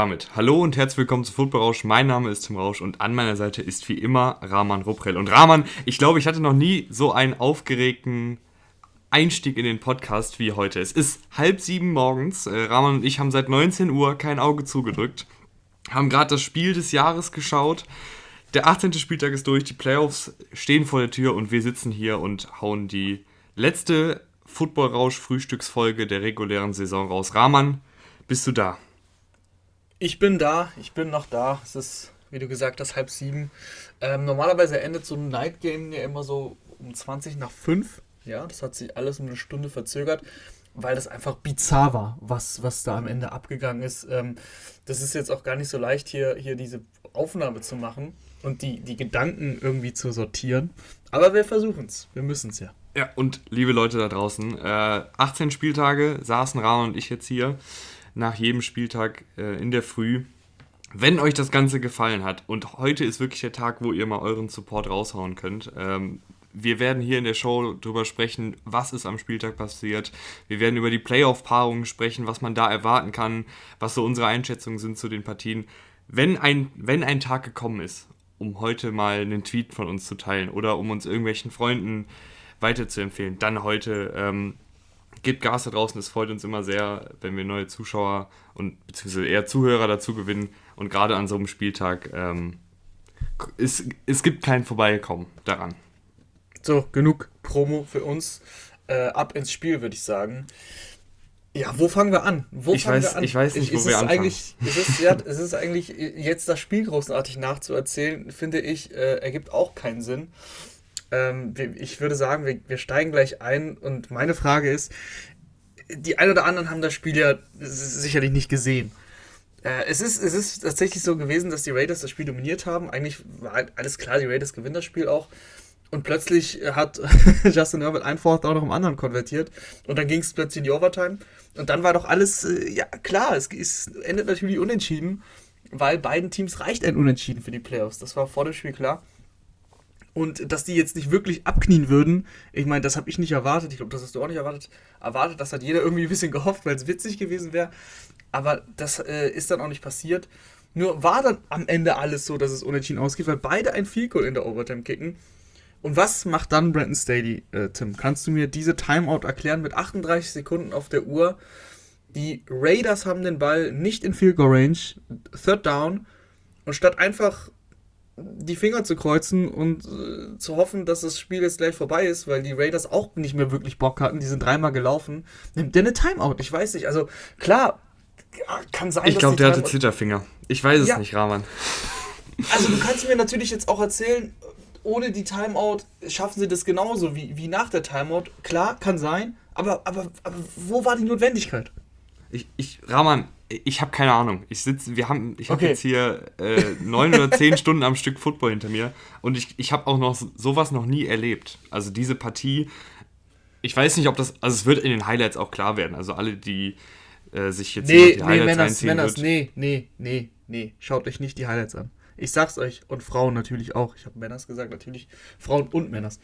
Damit, hallo und herzlich willkommen zu Football Rausch. Mein Name ist Tim Rausch und an meiner Seite ist wie immer Rahman Ruprell. Und Rahman, ich glaube, ich hatte noch nie so einen aufgeregten Einstieg in den Podcast wie heute. Es ist halb sieben morgens. Äh, Rahman und ich haben seit 19 Uhr kein Auge zugedrückt, haben gerade das Spiel des Jahres geschaut. Der 18. Spieltag ist durch, die Playoffs stehen vor der Tür und wir sitzen hier und hauen die letzte Football Rausch Frühstücksfolge der regulären Saison raus. Rahman, bist du da? Ich bin da, ich bin noch da. Es ist, wie du gesagt hast, halb sieben. Ähm, normalerweise endet so ein Night Game ja immer so um 20 nach 5. Ja, das hat sich alles um eine Stunde verzögert, weil das einfach bizarr war, was, was da am Ende abgegangen ist. Ähm, das ist jetzt auch gar nicht so leicht, hier, hier diese Aufnahme zu machen und die, die Gedanken irgendwie zu sortieren. Aber wir versuchen es. Wir müssen es ja. Ja, und liebe Leute da draußen, äh, 18 Spieltage saßen Rahman und ich jetzt hier nach jedem Spieltag äh, in der Früh. Wenn euch das Ganze gefallen hat und heute ist wirklich der Tag, wo ihr mal euren Support raushauen könnt. Ähm, wir werden hier in der Show darüber sprechen, was ist am Spieltag passiert. Wir werden über die Playoff-Paarungen sprechen, was man da erwarten kann, was so unsere Einschätzungen sind zu den Partien. Wenn ein, wenn ein Tag gekommen ist, um heute mal einen Tweet von uns zu teilen oder um uns irgendwelchen Freunden weiterzuempfehlen, dann heute. Ähm, gebt Gas da draußen. Es freut uns immer sehr, wenn wir neue Zuschauer und beziehungsweise eher Zuhörer dazu gewinnen. Und gerade an so einem Spieltag, ähm, es, es gibt kein Vorbeikommen daran. So, genug Promo für uns. Äh, ab ins Spiel, würde ich sagen. Ja, wo fangen wir an? Wo ich, weiß, an? ich weiß nicht, wo wir anfangen. Eigentlich, es, ist, ja, es ist eigentlich, jetzt das Spiel großartig nachzuerzählen, finde ich, äh, ergibt auch keinen Sinn. Ähm, ich würde sagen, wir, wir steigen gleich ein und meine Frage ist, die ein oder anderen haben das Spiel ja sicherlich nicht gesehen. Äh, es, ist, es ist tatsächlich so gewesen, dass die Raiders das Spiel dominiert haben. Eigentlich war alles klar, die Raiders gewinnen das Spiel auch. Und plötzlich hat Justin Herbert ein Fourth auch noch im anderen konvertiert. Und dann ging es plötzlich in die Overtime. Und dann war doch alles, äh, ja klar, es, es endet natürlich unentschieden, weil beiden Teams reicht ein Unentschieden für die Playoffs. Das war vor dem Spiel klar. Und dass die jetzt nicht wirklich abknien würden, ich meine, das habe ich nicht erwartet. Ich glaube, das hast du auch nicht erwartet. Erwartet, das hat jeder irgendwie ein bisschen gehofft, weil es witzig gewesen wäre. Aber das äh, ist dann auch nicht passiert. Nur war dann am Ende alles so, dass es unentschieden ausgeht, weil beide ein Field Goal in der Overtime kicken. Und was macht dann Brandon Staley, äh, Tim? Kannst du mir diese Timeout erklären mit 38 Sekunden auf der Uhr? Die Raiders haben den Ball nicht in Field Goal Range, Third Down. Und statt einfach die Finger zu kreuzen und äh, zu hoffen, dass das Spiel jetzt gleich vorbei ist, weil die Raiders auch nicht mehr wirklich Bock hatten. Die sind dreimal gelaufen. Nimmt der eine Timeout? Ich weiß nicht. Also klar, kann sein. Ich glaube, der hatte Zitterfinger. Ich weiß es ja. nicht, Rahman. Also du kannst mir natürlich jetzt auch erzählen, ohne die Timeout schaffen sie das genauso wie, wie nach der Timeout. Klar, kann sein, aber, aber, aber wo war die Notwendigkeit? Ich, ich, Rahman, ich habe keine Ahnung. Ich sitze, wir haben, ich habe okay. jetzt hier äh, neun oder zehn Stunden am Stück Football hinter mir und ich, ich habe auch noch sowas noch nie erlebt. Also diese Partie, ich weiß nicht, ob das, also es wird in den Highlights auch klar werden. Also alle, die äh, sich jetzt nee, die Highlights nee, Männers, Männers, nee, nee, nee, nee, schaut euch nicht die Highlights an. Ich sag's euch und Frauen natürlich auch. Ich habe Männers gesagt, natürlich Frauen und Männers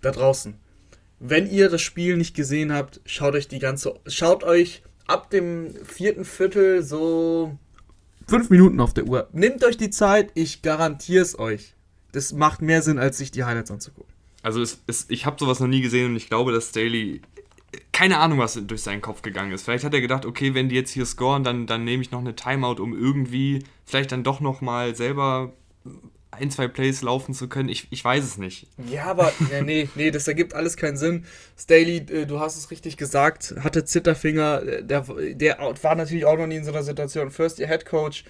da draußen. Wenn ihr das Spiel nicht gesehen habt, schaut euch die ganze, schaut euch ab dem vierten Viertel so fünf Minuten auf der Uhr. Nehmt euch die Zeit, ich garantiere es euch. Das macht mehr Sinn, als sich die Highlights anzugucken. Also es, es, ich habe sowas noch nie gesehen und ich glaube, dass Staley keine Ahnung, was durch seinen Kopf gegangen ist. Vielleicht hat er gedacht, okay, wenn die jetzt hier scoren, dann, dann nehme ich noch eine Timeout, um irgendwie vielleicht dann doch noch mal selber ein, zwei Plays laufen zu können. Ich, ich weiß es nicht. Ja, aber ja, nee, nee, das ergibt alles keinen Sinn. Staley, äh, du hast es richtig gesagt, hatte Zitterfinger. Äh, der, der war natürlich auch noch nie in so einer Situation. First Year Head Coach.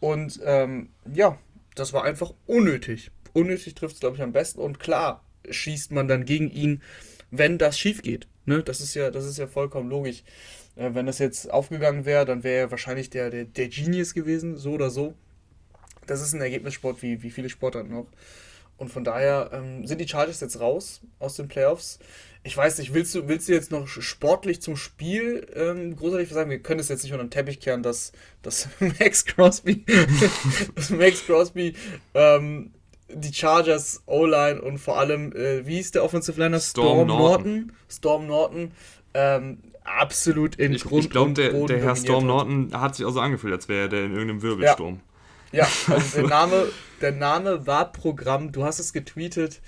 Und ähm, ja, das war einfach unnötig. Unnötig trifft es, glaube ich, am besten. Und klar, schießt man dann gegen ihn, wenn das schief geht. Ne? Das, ist ja, das ist ja vollkommen logisch. Äh, wenn das jetzt aufgegangen wäre, dann wäre er wahrscheinlich der, der, der Genius gewesen, so oder so das ist ein Ergebnissport wie, wie viele Sportarten noch. Und von daher ähm, sind die Chargers jetzt raus aus den Playoffs. Ich weiß nicht, willst du, willst du jetzt noch sportlich zum Spiel ähm, großartig sagen? Wir können es jetzt nicht unter den Teppich kehren, dass, dass Max Crosby, dass Max Crosby ähm, die Chargers O-Line und vor allem, äh, wie hieß der Offensive Liner? Storm, Storm Norton. Norton. Storm Norton. Ähm, absolut in ich, Grund Ich glaube, der, der Herr Storm Norton hat sich auch so angefühlt, als wäre der in irgendeinem Wirbelsturm. Ja, ja also der Name, der Name war Programm, du hast es getweetet,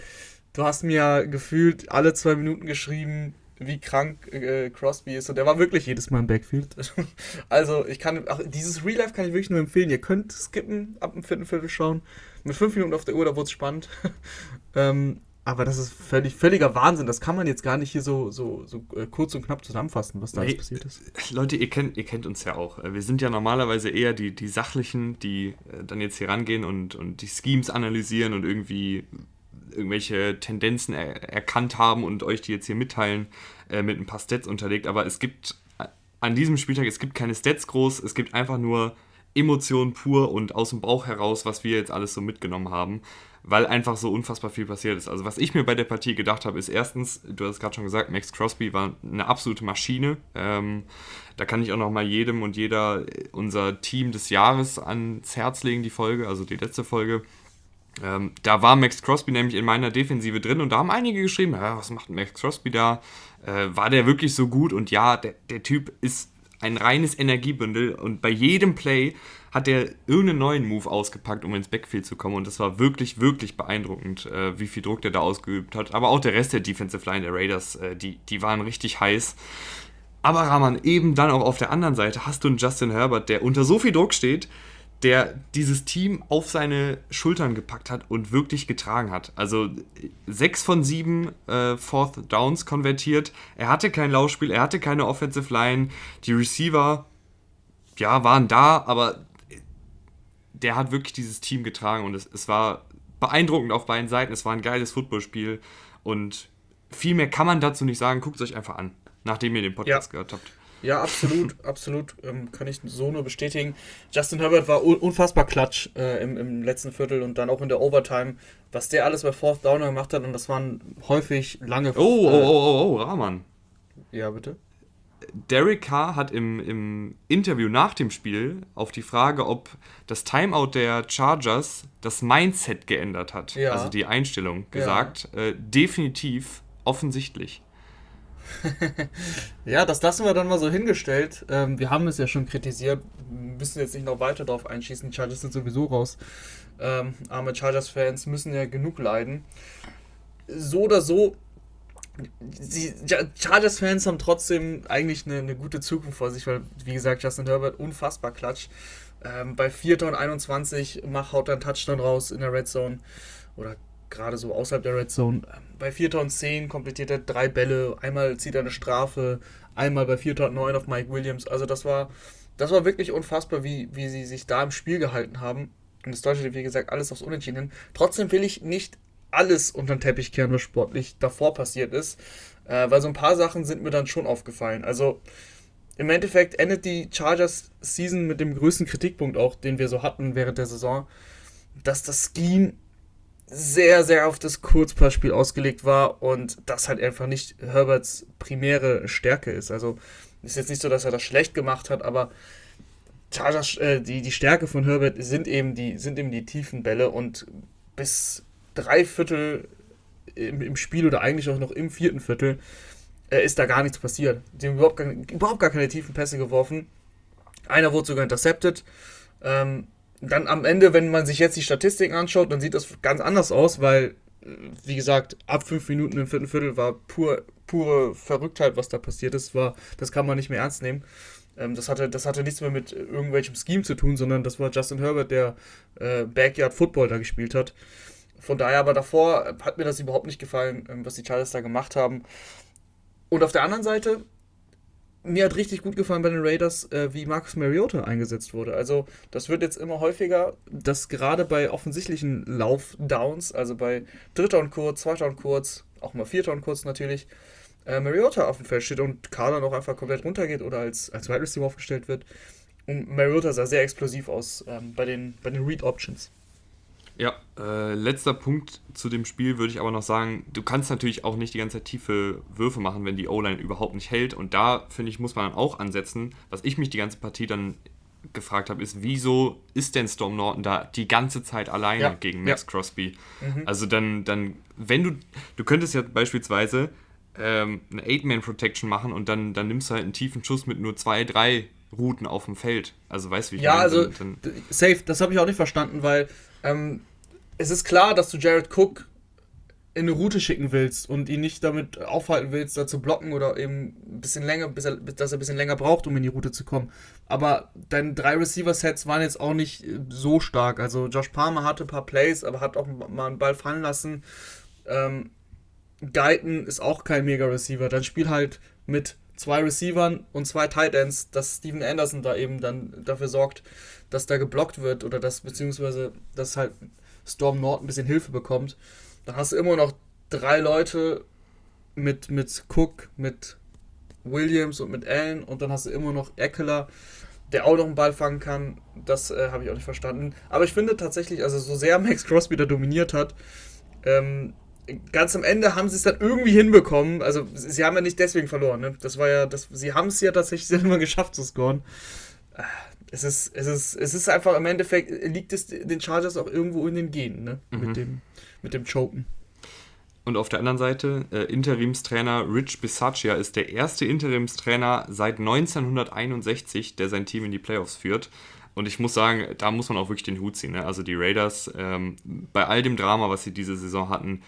du hast mir gefühlt alle zwei Minuten geschrieben, wie krank äh, Crosby ist. Und der war wirklich jedes Mal im Backfield. also ich kann, auch dieses Real Life kann ich wirklich nur empfehlen. Ihr könnt skippen, ab dem vierten Viertel schauen. Mit fünf Minuten auf der Uhr, da wurde es spannend. ähm, aber das ist völlig, völliger Wahnsinn. Das kann man jetzt gar nicht hier so, so, so äh, kurz und knapp zusammenfassen, was da nee, passiert ist. Leute, ihr kennt, ihr kennt uns ja auch. Wir sind ja normalerweise eher die, die Sachlichen, die äh, dann jetzt hier rangehen und, und die Schemes analysieren und irgendwie irgendwelche Tendenzen er erkannt haben und euch die jetzt hier mitteilen, äh, mit ein paar Stats unterlegt. Aber es gibt an diesem Spieltag, es gibt keine Stats groß, es gibt einfach nur Emotionen pur und aus dem Bauch heraus, was wir jetzt alles so mitgenommen haben, weil einfach so unfassbar viel passiert ist. Also was ich mir bei der Partie gedacht habe, ist erstens, du hast es gerade schon gesagt, Max Crosby war eine absolute Maschine. Ähm, da kann ich auch noch mal jedem und jeder unser Team des Jahres ans Herz legen, die Folge, also die letzte Folge. Ähm, da war Max Crosby nämlich in meiner Defensive drin und da haben einige geschrieben, ja, was macht Max Crosby da? Äh, war der wirklich so gut? Und ja, der, der Typ ist ein reines Energiebündel und bei jedem Play hat er irgendeinen neuen Move ausgepackt, um ins Backfield zu kommen und das war wirklich, wirklich beeindruckend, äh, wie viel Druck der da ausgeübt hat. Aber auch der Rest der Defensive Line der Raiders, äh, die, die waren richtig heiß. Aber Rahman, eben dann auch auf der anderen Seite hast du einen Justin Herbert, der unter so viel Druck steht, der dieses Team auf seine Schultern gepackt hat und wirklich getragen hat. Also sechs von sieben äh, Fourth Downs konvertiert. Er hatte kein Laufspiel, er hatte keine Offensive Line. Die Receiver, ja, waren da, aber der hat wirklich dieses Team getragen und es, es war beeindruckend auf beiden Seiten. Es war ein geiles Footballspiel und viel mehr kann man dazu nicht sagen. Guckt es euch einfach an, nachdem ihr den Podcast ja. gehört habt. Ja, absolut, absolut. Ähm, kann ich so nur bestätigen. Justin Herbert war un unfassbar klatsch äh, im, im letzten Viertel und dann auch in der Overtime, was der alles bei Fourth Down gemacht hat und das waren häufig lange. Oh, oh, oh, oh, oh, Rahman. Ja, bitte. Derek Carr hat im, im Interview nach dem Spiel auf die Frage, ob das Timeout der Chargers das Mindset geändert hat, ja. also die Einstellung, gesagt, ja. äh, definitiv offensichtlich. ja, das lassen wir dann mal so hingestellt. Ähm, wir haben es ja schon kritisiert, müssen jetzt nicht noch weiter darauf einschießen. Die Chargers sind sowieso raus. Ähm, arme Chargers-Fans müssen ja genug leiden. So oder so, die Chargers-Fans haben trotzdem eigentlich eine, eine, gute Zukunft vor sich, weil, wie gesagt, Justin Herbert unfassbar klatsch. Ähm, bei 4. und 21 macht haut einen Touchdown raus in der Red Zone. Oder gerade so außerhalb der Red Zone. Bei 4010 komplettiert er drei Bälle, einmal zieht er eine Strafe, einmal bei 4009 auf Mike Williams. Also das war, das war wirklich unfassbar, wie, wie sie sich da im Spiel gehalten haben. Und das deutet, wie gesagt, alles aufs Unentschieden hin. Trotzdem will ich nicht alles unter den Teppich kehren, was sportlich davor passiert ist, äh, weil so ein paar Sachen sind mir dann schon aufgefallen. Also im Endeffekt endet die Chargers Season mit dem größten Kritikpunkt auch, den wir so hatten während der Saison, dass das Scheme sehr, sehr auf das Kurzpassspiel ausgelegt war und das halt einfach nicht Herberts primäre Stärke ist. Also ist jetzt nicht so, dass er das schlecht gemacht hat, aber Chargers, äh, die, die Stärke von Herbert sind eben die, sind eben die tiefen Bälle und bis drei Viertel im, im Spiel oder eigentlich auch noch im vierten Viertel äh, ist da gar nichts passiert. Sie haben überhaupt gar, überhaupt gar keine tiefen Pässe geworfen. Einer wurde sogar intercepted. Ähm, dann am Ende, wenn man sich jetzt die Statistiken anschaut, dann sieht das ganz anders aus, weil, wie gesagt, ab fünf Minuten im vierten Viertel war pur, pure Verrücktheit, was da passiert ist. War, das kann man nicht mehr ernst nehmen. Ähm, das, hatte, das hatte nichts mehr mit irgendwelchem Scheme zu tun, sondern das war Justin Herbert, der äh, Backyard Football da gespielt hat. Von daher aber davor hat mir das überhaupt nicht gefallen, ähm, was die Chargers da gemacht haben. Und auf der anderen Seite mir hat richtig gut gefallen bei den Raiders, äh, wie Marcus Mariota eingesetzt wurde. Also, das wird jetzt immer häufiger, dass gerade bei offensichtlichen Laufdowns, also bei dritter und kurz, zweiter und kurz, auch mal vierter und kurz natürlich, äh, Mariota auf dem Feld steht und Kader noch einfach komplett runtergeht oder als, als Wide Receiver aufgestellt wird. Und Mariota sah sehr explosiv aus ähm, bei den, bei den Read Options. Ja, äh, letzter Punkt zu dem Spiel würde ich aber noch sagen, du kannst natürlich auch nicht die ganze Zeit tiefe Würfe machen, wenn die O-Line überhaupt nicht hält. Und da, finde ich, muss man dann auch ansetzen. Was ich mich die ganze Partie dann gefragt habe, ist, wieso ist denn Storm Norton da die ganze Zeit alleine ja, gegen Max ja. Crosby? Mhm. Also dann, dann, wenn du, du könntest ja beispielsweise ähm, eine Eight-Man-Protection machen und dann, dann nimmst du halt einen tiefen Schuss mit nur zwei, drei Routen auf dem Feld. Also weißt du, wie ich Ja, meine? also Dann- dann- safe, das habe ich auch nicht verstanden, weil ähm, es ist klar, dass du Jared Cook in eine Route schicken willst und ihn nicht damit aufhalten willst, da zu blocken oder eben ein bisschen länger, bis er, dass er ein bisschen länger braucht, um in die Route zu kommen. Aber deine drei Receiver-Sets waren jetzt auch nicht äh, so stark. Also Josh Palmer hatte ein paar Plays, aber hat auch mal einen Ball fallen lassen. Ähm, Guyton ist auch kein Mega-Receiver. Dann spiel halt mit zwei Receivern und zwei Tight Ends, dass Steven Anderson da eben dann dafür sorgt, dass da geblockt wird oder dass beziehungsweise dass halt Storm Norton ein bisschen Hilfe bekommt. Dann hast du immer noch drei Leute mit, mit Cook, mit Williams und mit Allen und dann hast du immer noch Eckler, der auch noch einen Ball fangen kann. Das äh, habe ich auch nicht verstanden. Aber ich finde tatsächlich, also so sehr Max Crosby da dominiert hat, ähm, ganz am Ende haben sie es dann irgendwie hinbekommen. Also sie haben ja nicht deswegen verloren. Ne? Das war ja, das, sie haben es ja tatsächlich immer geschafft zu scoren. Äh, Es ist, es ist, es ist einfach im Endeffekt liegt es den Chargers auch irgendwo in den Genen, ne? Mit dem, mit dem Choken. Und auf der anderen Seite, äh, Interimstrainer Rich Bisaccia ist der erste Interimstrainer seit 1961, der sein Team in die Playoffs führt. Und ich muss sagen, da muss man auch wirklich den Hut ziehen. Ne? Also die Raiders, ähm, bei all dem Drama, was sie diese Saison hatten,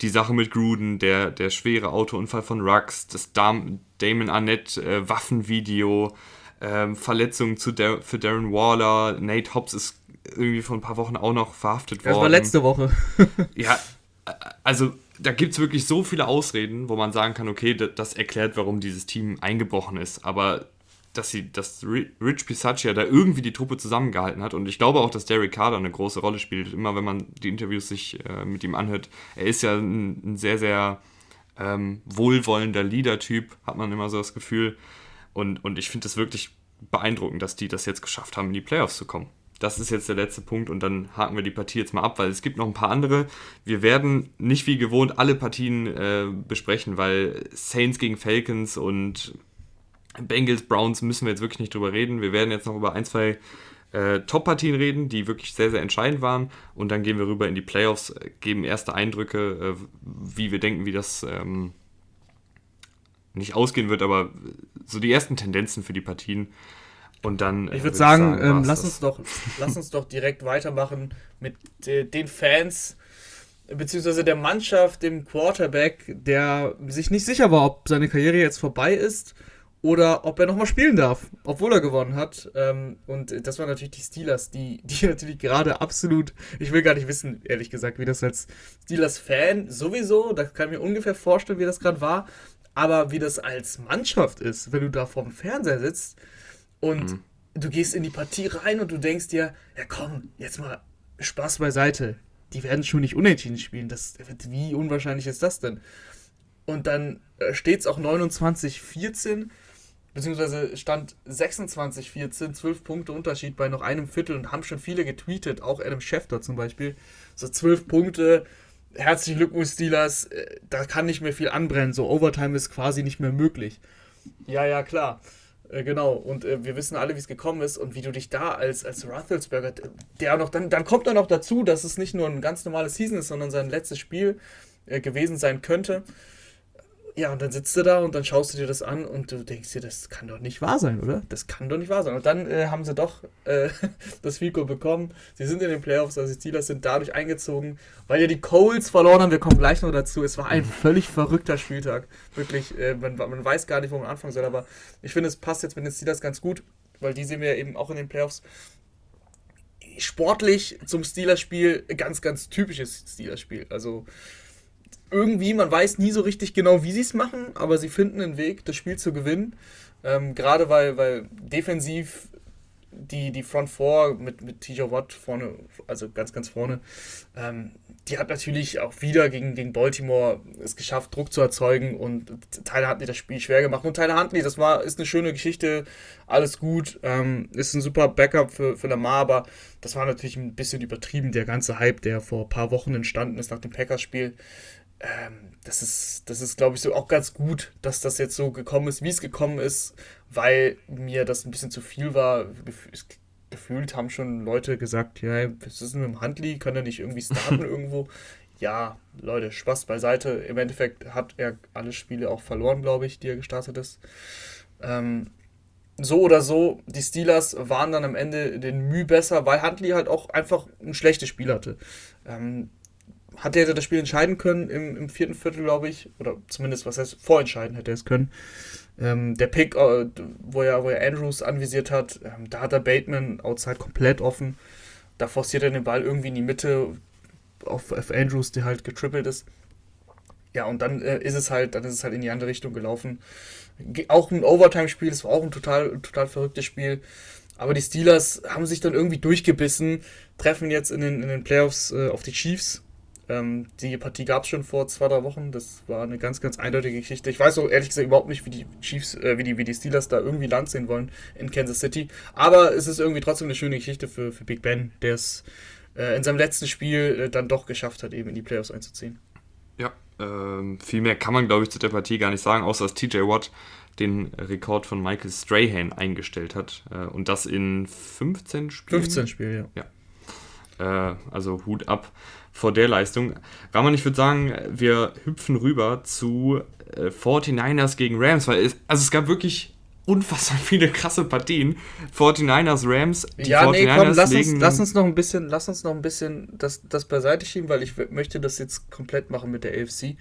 die Sache mit Gruden, der, der schwere Autounfall von Rux, das Dam Damon Arnett äh, Waffenvideo, ähm, Verletzungen zu Dar für Darren Waller, Nate Hobbs ist irgendwie vor ein paar Wochen auch noch verhaftet worden. Das war letzte Woche. Ja, äh, also da gibt es wirklich so viele Ausreden, wo man sagen kann, okay, das, das erklärt, warum dieses Team eingebrochen ist. Aber dass sie, dass Ri- Rich Pisaccia da irgendwie die Truppe zusammengehalten hat und ich glaube auch, dass Derek Carter eine große Rolle spielt. Immer wenn man die Interviews sich äh, mit ihm anhört, er ist ja ein, ein sehr, sehr ähm, wohlwollender Leader-Typ, hat man immer so das Gefühl. Und, und ich finde es wirklich beeindruckend, dass die das jetzt geschafft haben, in die Playoffs zu kommen. Das ist jetzt der letzte Punkt und dann haken wir die Partie jetzt mal ab, weil es gibt noch ein paar andere. Wir werden nicht wie gewohnt alle Partien äh, besprechen, weil Saints gegen Falcons und Bengals, Browns müssen wir jetzt wirklich nicht drüber reden. Wir werden jetzt noch über ein, zwei äh, Top-Partien reden, die wirklich sehr, sehr entscheidend waren. Und dann gehen wir rüber in die Playoffs, äh, geben erste Eindrücke, äh, wie wir denken, wie das ähm, nicht ausgehen wird, aber so die ersten Tendenzen für die Partien. Und dann. äh, Ich würde sagen, ähm, war's lass, uns doch, lass uns doch direkt weitermachen mit äh, den Fans, beziehungsweise der Mannschaft, dem Quarterback, der sich nicht sicher war, ob seine Karriere jetzt vorbei ist oder ob er nochmal spielen darf, obwohl er gewonnen hat. Ähm, und das waren natürlich die Steelers, die, die natürlich gerade absolut, ich will gar nicht wissen, ehrlich gesagt, wie das als Steelers-Fan sowieso, da kann ich mir ungefähr vorstellen, wie das gerade war, aber wie das als Mannschaft ist, wenn du da vorm Fernseher sitzt und du gehst in die Partie rein und du denkst dir, ja komm, jetzt mal Spaß beiseite. Die werden schon nicht unentschieden spielen. Das, wie unwahrscheinlich ist das denn? Und dann steht es auch 29-14, beziehungsweise stand 26-14, 12 Punkte Unterschied bei noch einem Viertel und haben schon viele getweetet, auch Adam Schefter zum Beispiel. So 12 Punkte, herzlichen Glückwunsch Steelers, äh, da kann nicht mehr viel anbrennen, so Overtime ist quasi nicht mehr möglich. Ja, ja, klar. Äh, Genau, und äh, wir wissen alle, wie es gekommen ist und wie du dich da als, als Roethlisberger, der noch, dann, dann kommt er noch dazu, dass es nicht nur ein ganz normales Season ist, sondern sein letztes Spiel äh, gewesen sein könnte. Ja, und dann sitzt du da und dann schaust du dir das an und du denkst dir, das kann doch nicht wahr sein, oder? Das kann doch nicht wahr sein. Und dann äh, haben sie doch äh, das Fico bekommen. Sie sind in den Playoffs, also die Steelers sind dadurch eingezogen, weil ja die Coles verloren haben. Wir kommen gleich noch dazu. Es war ein völlig verrückter Spieltag. Wirklich, äh, man, man weiß gar nicht, wo man anfangen soll, aber ich finde, es passt jetzt mit den Steelers ganz gut, weil die sehen wir ja eben auch in den Playoffs. Sportlich zum Steelers-Spiel ganz, ganz typisches Steelers-Spiel. Also irgendwie, man weiß nie so richtig genau, wie sie es machen, aber sie finden einen Weg, das Spiel zu gewinnen. Ähm, Gerade weil, weil defensiv die, die Front Four mit, mit TJ Watt vorne, also ganz, ganz vorne, ähm, die hat natürlich auch wieder gegen, gegen Baltimore es geschafft, Druck zu erzeugen und Tyler Huntley das Spiel schwer gemacht. Und Tyler Huntley, das war, ist eine schöne Geschichte, alles gut, ähm, ist ein super Backup für, für Lamar, aber das war natürlich ein bisschen übertrieben, der ganze Hype, der vor ein paar Wochen entstanden ist nach dem Packers-Spiel ähm, das ist, das ist glaube ich, so auch ganz gut, dass das jetzt so gekommen ist, wie es gekommen ist, weil mir das ein bisschen zu viel war. Gef gefühlt haben schon Leute gesagt, ja, was ist denn mit dem Handli? Kann er nicht irgendwie starten irgendwo? ja, Leute, Spaß beiseite. Im Endeffekt hat er alle Spiele auch verloren, glaube ich, die er gestartet ist. Ähm, so oder so, die Steelers waren dann am Ende den Mühe besser, weil Huntley halt auch einfach ein schlechtes Spiel hatte. Ähm, hatte er das Spiel entscheiden können im, im vierten Viertel, glaube ich, oder zumindest, was heißt, vorentscheiden hätte er es können. Ähm, der Pick, äh, wo, er, wo er Andrews anvisiert hat, ähm, da hat er Bateman outside komplett offen. Da forciert er den Ball irgendwie in die Mitte auf, auf Andrews, der halt getrippelt ist. Ja, und dann äh, ist es halt, dann ist es halt in die andere Richtung gelaufen. Auch ein Overtime-Spiel, das war auch ein total, total verrücktes Spiel. Aber die Steelers haben sich dann irgendwie durchgebissen, treffen jetzt in den, in den Playoffs äh, auf die Chiefs. Ähm, die Partie gab es schon vor zwei, drei Wochen. Das war eine ganz, ganz eindeutige Geschichte. Ich weiß auch ehrlich gesagt überhaupt nicht, wie die Chiefs, äh, wie, die, wie die Steelers da irgendwie Land sehen wollen in Kansas City. Aber es ist irgendwie trotzdem eine schöne Geschichte für, für Big Ben, der es äh, in seinem letzten Spiel äh, dann doch geschafft hat, eben in die Playoffs einzuziehen. Ja, ähm, viel mehr kann man, glaube ich, zu der Partie gar nicht sagen, außer dass TJ Watt den Rekord von Michael Strahan eingestellt hat. Äh, und das in 15 Spielen. 15 Spiele, ja. ja. Äh, also Hut ab vor der Leistung. Rahman, ich würde sagen, wir hüpfen rüber zu äh, 49ers gegen Rams, weil es, also es gab wirklich unfassbar viele krasse Partien. 49ers, Rams, die ja, 49ers nee, komm, lass uns, lass uns noch ein bisschen, lass uns noch ein bisschen das, das beiseite schieben, weil ich möchte das jetzt komplett machen mit der AFC.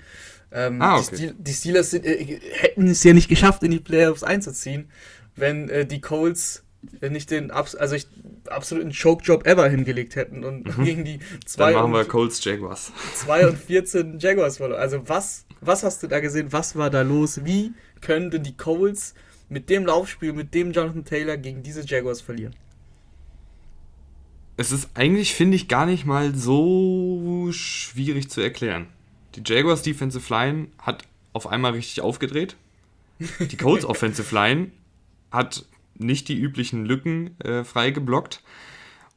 Ähm, ah, okay. die, die Steelers sind, äh, hätten es ja nicht geschafft, in die Playoffs einzuziehen, wenn äh, die Colts äh, nicht den also ich, absoluten Choke-Job ever hingelegt hätten und mhm. gegen die 2 Dann machen wir Colts Jaguars. 2 und 14 Jaguars verloren. Also was, was hast du da gesehen? Was war da los? Wie können denn die Colts mit dem Laufspiel, mit dem Jonathan Taylor gegen diese Jaguars verlieren? Es ist eigentlich, finde ich, gar nicht mal so schwierig zu erklären. Die Jaguars Defensive Line hat auf einmal richtig aufgedreht. Die Colts Offensive Line hat nicht die üblichen Lücken äh, frei geblockt.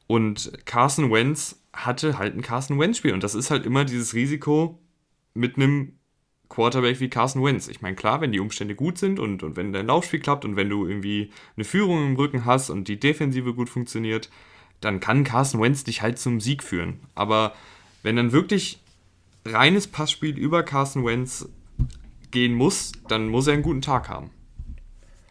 Und Carson Wentz hatte halt ein Carson Wentz-Spiel. Und das ist halt immer dieses Risiko mit einem Quarterback wie Carson Wentz. Ich meine, klar, wenn die Umstände gut sind und, und wenn dein Laufspiel klappt und wenn du irgendwie eine Führung im Rücken hast und die Defensive gut funktioniert, dann kann Carson Wentz dich halt zum Sieg führen. Aber wenn dann wirklich reines Passspiel über Carson Wentz gehen muss, dann muss er einen guten Tag haben,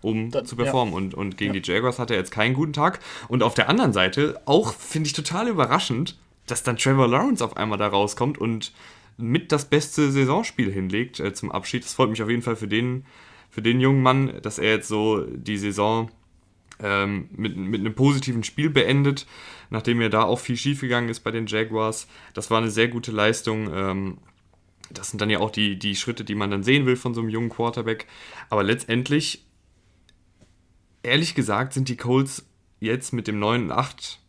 um dann, zu performen. Ja. Und, und gegen ja. die Jaguars hat er jetzt keinen guten Tag. Und auf der anderen Seite, auch finde ich total überraschend, dass dann Trevor Lawrence auf einmal da rauskommt und mit das beste Saisonspiel hinlegt äh, zum Abschied. Das freut mich auf jeden Fall für den, für den jungen Mann, dass er jetzt so die Saison ähm, mit, mit einem positiven Spiel beendet, nachdem ja da auch viel schiefgegangen ist bei den Jaguars. Das war eine sehr gute Leistung. Ähm, das sind dann ja auch die, die Schritte, die man dann sehen will von so einem jungen Quarterback. Aber letztendlich, ehrlich gesagt, sind die Colts jetzt mit dem 9 8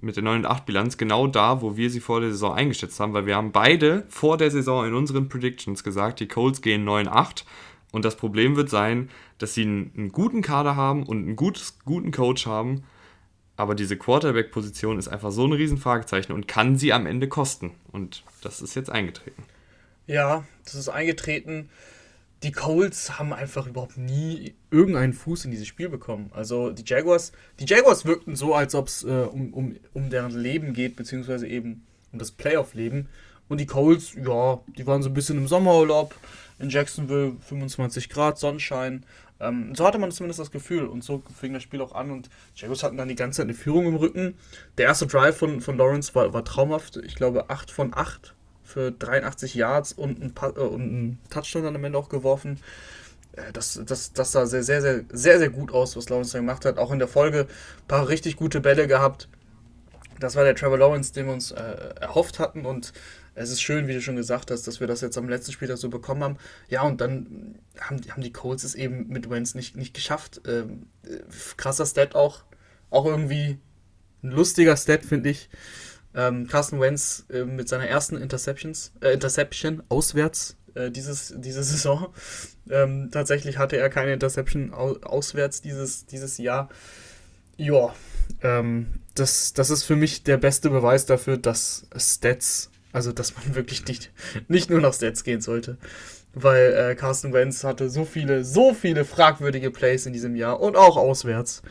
mit der 9 8 Bilanz genau da, wo wir sie vor der Saison eingeschätzt haben, weil wir haben beide vor der Saison in unseren Predictions gesagt, die Colts gehen 9 8 und das Problem wird sein, dass sie einen, einen guten Kader haben und einen gutes, guten Coach haben, aber diese Quarterback-Position ist einfach so ein Riesenfragezeichen und kann sie am Ende kosten. Und das ist jetzt eingetreten. Ja, das ist eingetreten die Colts haben einfach überhaupt nie irgendeinen Fuß in dieses Spiel bekommen. Also die Jaguars, die Jaguars wirkten so, als ob es äh, um, um, um deren Leben geht, beziehungsweise eben um das Playoff-Leben. Und die Colts, ja, die waren so ein bisschen im Sommerurlaub in Jacksonville, 25 Grad, Sonnenschein. Ähm, so hatte man zumindest das Gefühl und so fing das Spiel auch an und Jaguars hatten dann die ganze Zeit eine Führung im Rücken. Der erste Drive von, von Lawrence war, war traumhaft. Ich glaube 8 von 8 für 83 Yards und ein, äh, und ein Touchdown dann am Ende auch geworfen. Äh, das, das, das sah sehr, sehr, sehr, sehr, sehr gut aus, was Lawrence da gemacht hat. Auch in der Folge ein paar richtig gute Bälle gehabt. Das war der Trevor Lawrence, den wir uns äh, erhofft hatten. Und es ist schön, wie du schon gesagt hast, dass wir das jetzt am letzten Spieltag so bekommen haben. Ja, und dann haben, haben die Colts es eben mit Wentz nicht, nicht geschafft. Ähm, äh, krasser Stat auch. Auch irgendwie ein lustiger Stat, finde ich. Ähm, Carsten Wentz äh, mit seiner ersten Interceptions, äh, Interception auswärts äh, dieses, diese Saison. Ähm, tatsächlich hatte er keine Interception au auswärts dieses, dieses Jahr. Ja, ähm, das, das ist für mich der beste Beweis dafür, dass Stats, also dass man wirklich nicht, nicht nur nach Stats gehen sollte. Weil äh, Carsten Wentz hatte so viele, so viele fragwürdige Plays in diesem Jahr und auch auswärts.